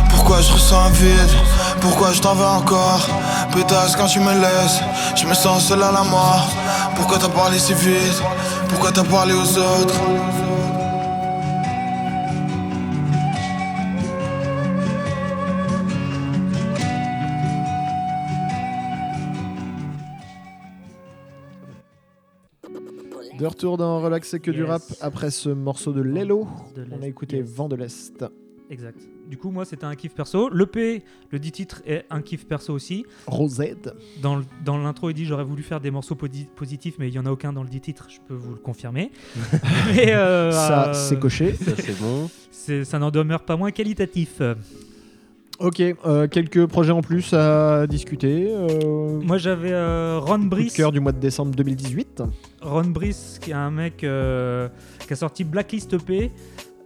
Pourquoi je ressens un vide? Pourquoi je t'en veux encore? Pétasse quand tu me laisses, je me sens seul à la mort. Pourquoi t'as parlé si vite? Pourquoi t'as parlé aux autres? De retour dans Relax, c'est que du rap. Après ce morceau de Lelo, de on a écouté yes. Vent de l'Est. Exact. Du coup, moi, c'était un kiff perso. Le P, le dit titre, est un kiff perso aussi. Rosette. Dans, l'intro, il dit j'aurais voulu faire des morceaux positifs, mais il y en a aucun dans le dit titre. Je peux vous le confirmer. mais euh, Ça, euh, c'est coché. Ça, c'est bon. ça n'en demeure pas moins qualitatif. Ok, euh, quelques projets en plus à discuter. euh, Moi, j'avais euh, Ron Brice. cœur du mois de décembre 2018. Ron Brice, qui est un mec euh, qui a sorti Blacklist EP.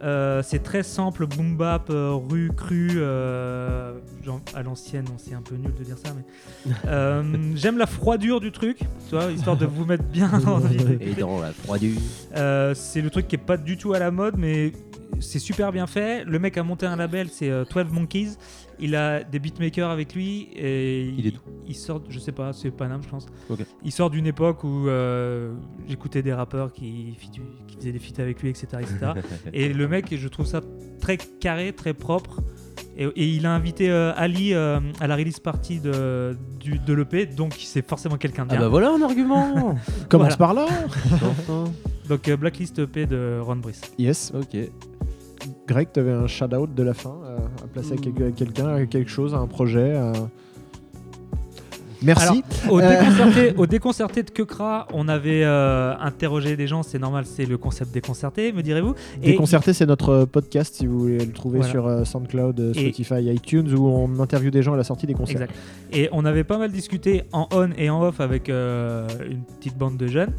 Euh, c'est très simple, boom bap, euh, rue crue, euh, genre à l'ancienne, bon, c'est un peu nul de dire ça, mais euh, j'aime la froidure du truc, tu vois, histoire de vous mettre bien dans Et dans la froidure. Euh, c'est le truc qui est pas du tout à la mode, mais c'est super bien fait. Le mec a monté un label, c'est euh, 12 Monkeys. Il a des beatmakers avec lui et Il est d'où il sort, je sais pas, c'est Paname, je pense. Il sort d'une époque où euh, j'écoutais des rappeurs qui, faisaient des feats avec lui, etc. etc. et le mec, je trouve ça très carré, très propre. Et, et il a invité euh, Ali euh, à la release party de, du, de l'EP, donc c'est forcément quelqu'un de Ah bien. bah voilà un argument Commence Voilà. par là. Donc euh, Blacklist EP de Ron Brice. Yes. Ok. Greg, tu avais un shout-out de la fin euh, à placer à quel- à quelqu'un, à quelque chose, à un projet. à- Merci. Alors, au, Euh, déconcerté, au déconcerté de Kekra, on avait euh, interrogé des gens, c'est normal, c'est le concept déconcerté, me direz-vous. Déconcerté, c'est notre euh, podcast si vous voulez le trouver Voilà. sur euh, SoundCloud, Et- Spotify, iTunes, où on interviewe des gens à la sortie des concerts. Exact. Et on avait pas mal discuté en on et en off avec euh, une petite bande de jeunes.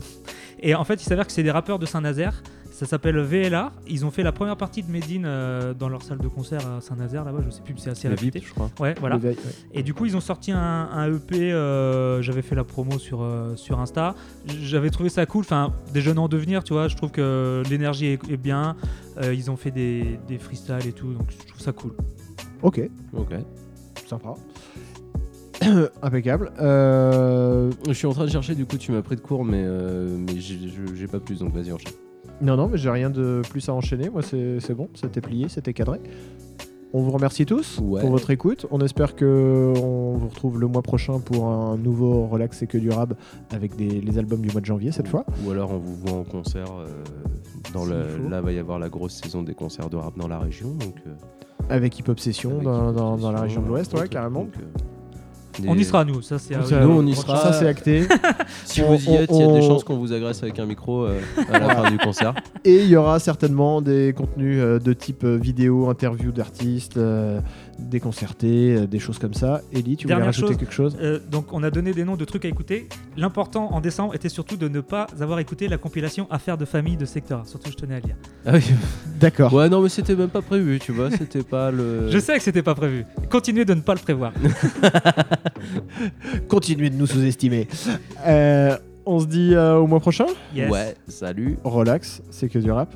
Et en fait, il s'avère que c'est des rappeurs de Saint-Nazaire. Ça s'appelle VLA. Ils ont fait la première partie de Made in euh, dans leur salle de concert à Saint-Nazaire là-bas. Je sais plus, c'est assez. VIP, je crois. Ouais, voilà. Le veille, ouais. Et du coup, ils ont sorti un, un EP. euh, J'avais fait la promo sur, euh, sur Insta. J'avais trouvé ça cool. Enfin, des jeunes en devenir, tu vois. Je trouve que l'énergie est, est bien. Euh, ils ont fait des, des freestyles et tout. Donc, je trouve ça cool. Ok, Ok. sympa. Impeccable. Euh, Je suis en train de chercher, du coup, tu m'as pris de court, mais, euh, mais j'ai pas plus, donc vas-y, enchaîne. Non, non, mais j'ai rien de plus à enchaîner. Moi, c'est bon, c'était plié, c'était cadré. On vous remercie tous Ouais. pour votre écoute. On espère que on vous retrouve le mois prochain pour un nouveau Relax et que du rab avec des, les albums du mois de janvier cette fois. Ou alors on vous voit en concert. euh, dans là, va y avoir la grosse saison des concerts de rap dans la région. Donc, euh, Avec Hip Hop Session avec dans, Hip Hop dans- dans la région de l'Ouest, ouais, carrément. donc, euh, On y sera, nous. Ça, c'est à- Ça, Nous, on y ça, sera. c'est acté. Si On- vous y êtes, il y a des chances qu'on vous agresse avec un micro euh, à la fin du concert. Et il y aura certainement des contenus euh, de type euh, vidéo, interview d'artistes, déconcertés, euh, des choses comme ça. Ellie, tu voulais Dernière rajouter chose, quelque chose? euh, donc on a donné des noms de trucs à écouter. L'important en décembre était surtout de ne pas avoir écouté la compilation Affaires de famille de Secteur. Surtout, je tenais à le dire. Ah oui. D'accord. Ouais, non, mais c'était même pas prévu, tu vois. C'était pas le. Je sais que c'était pas prévu. Continuez de ne pas le prévoir. Continuez de nous sous-estimer. Euh, on se dit euh, au mois prochain? Yes. Ouais, salut. Relax, c'est que du rap.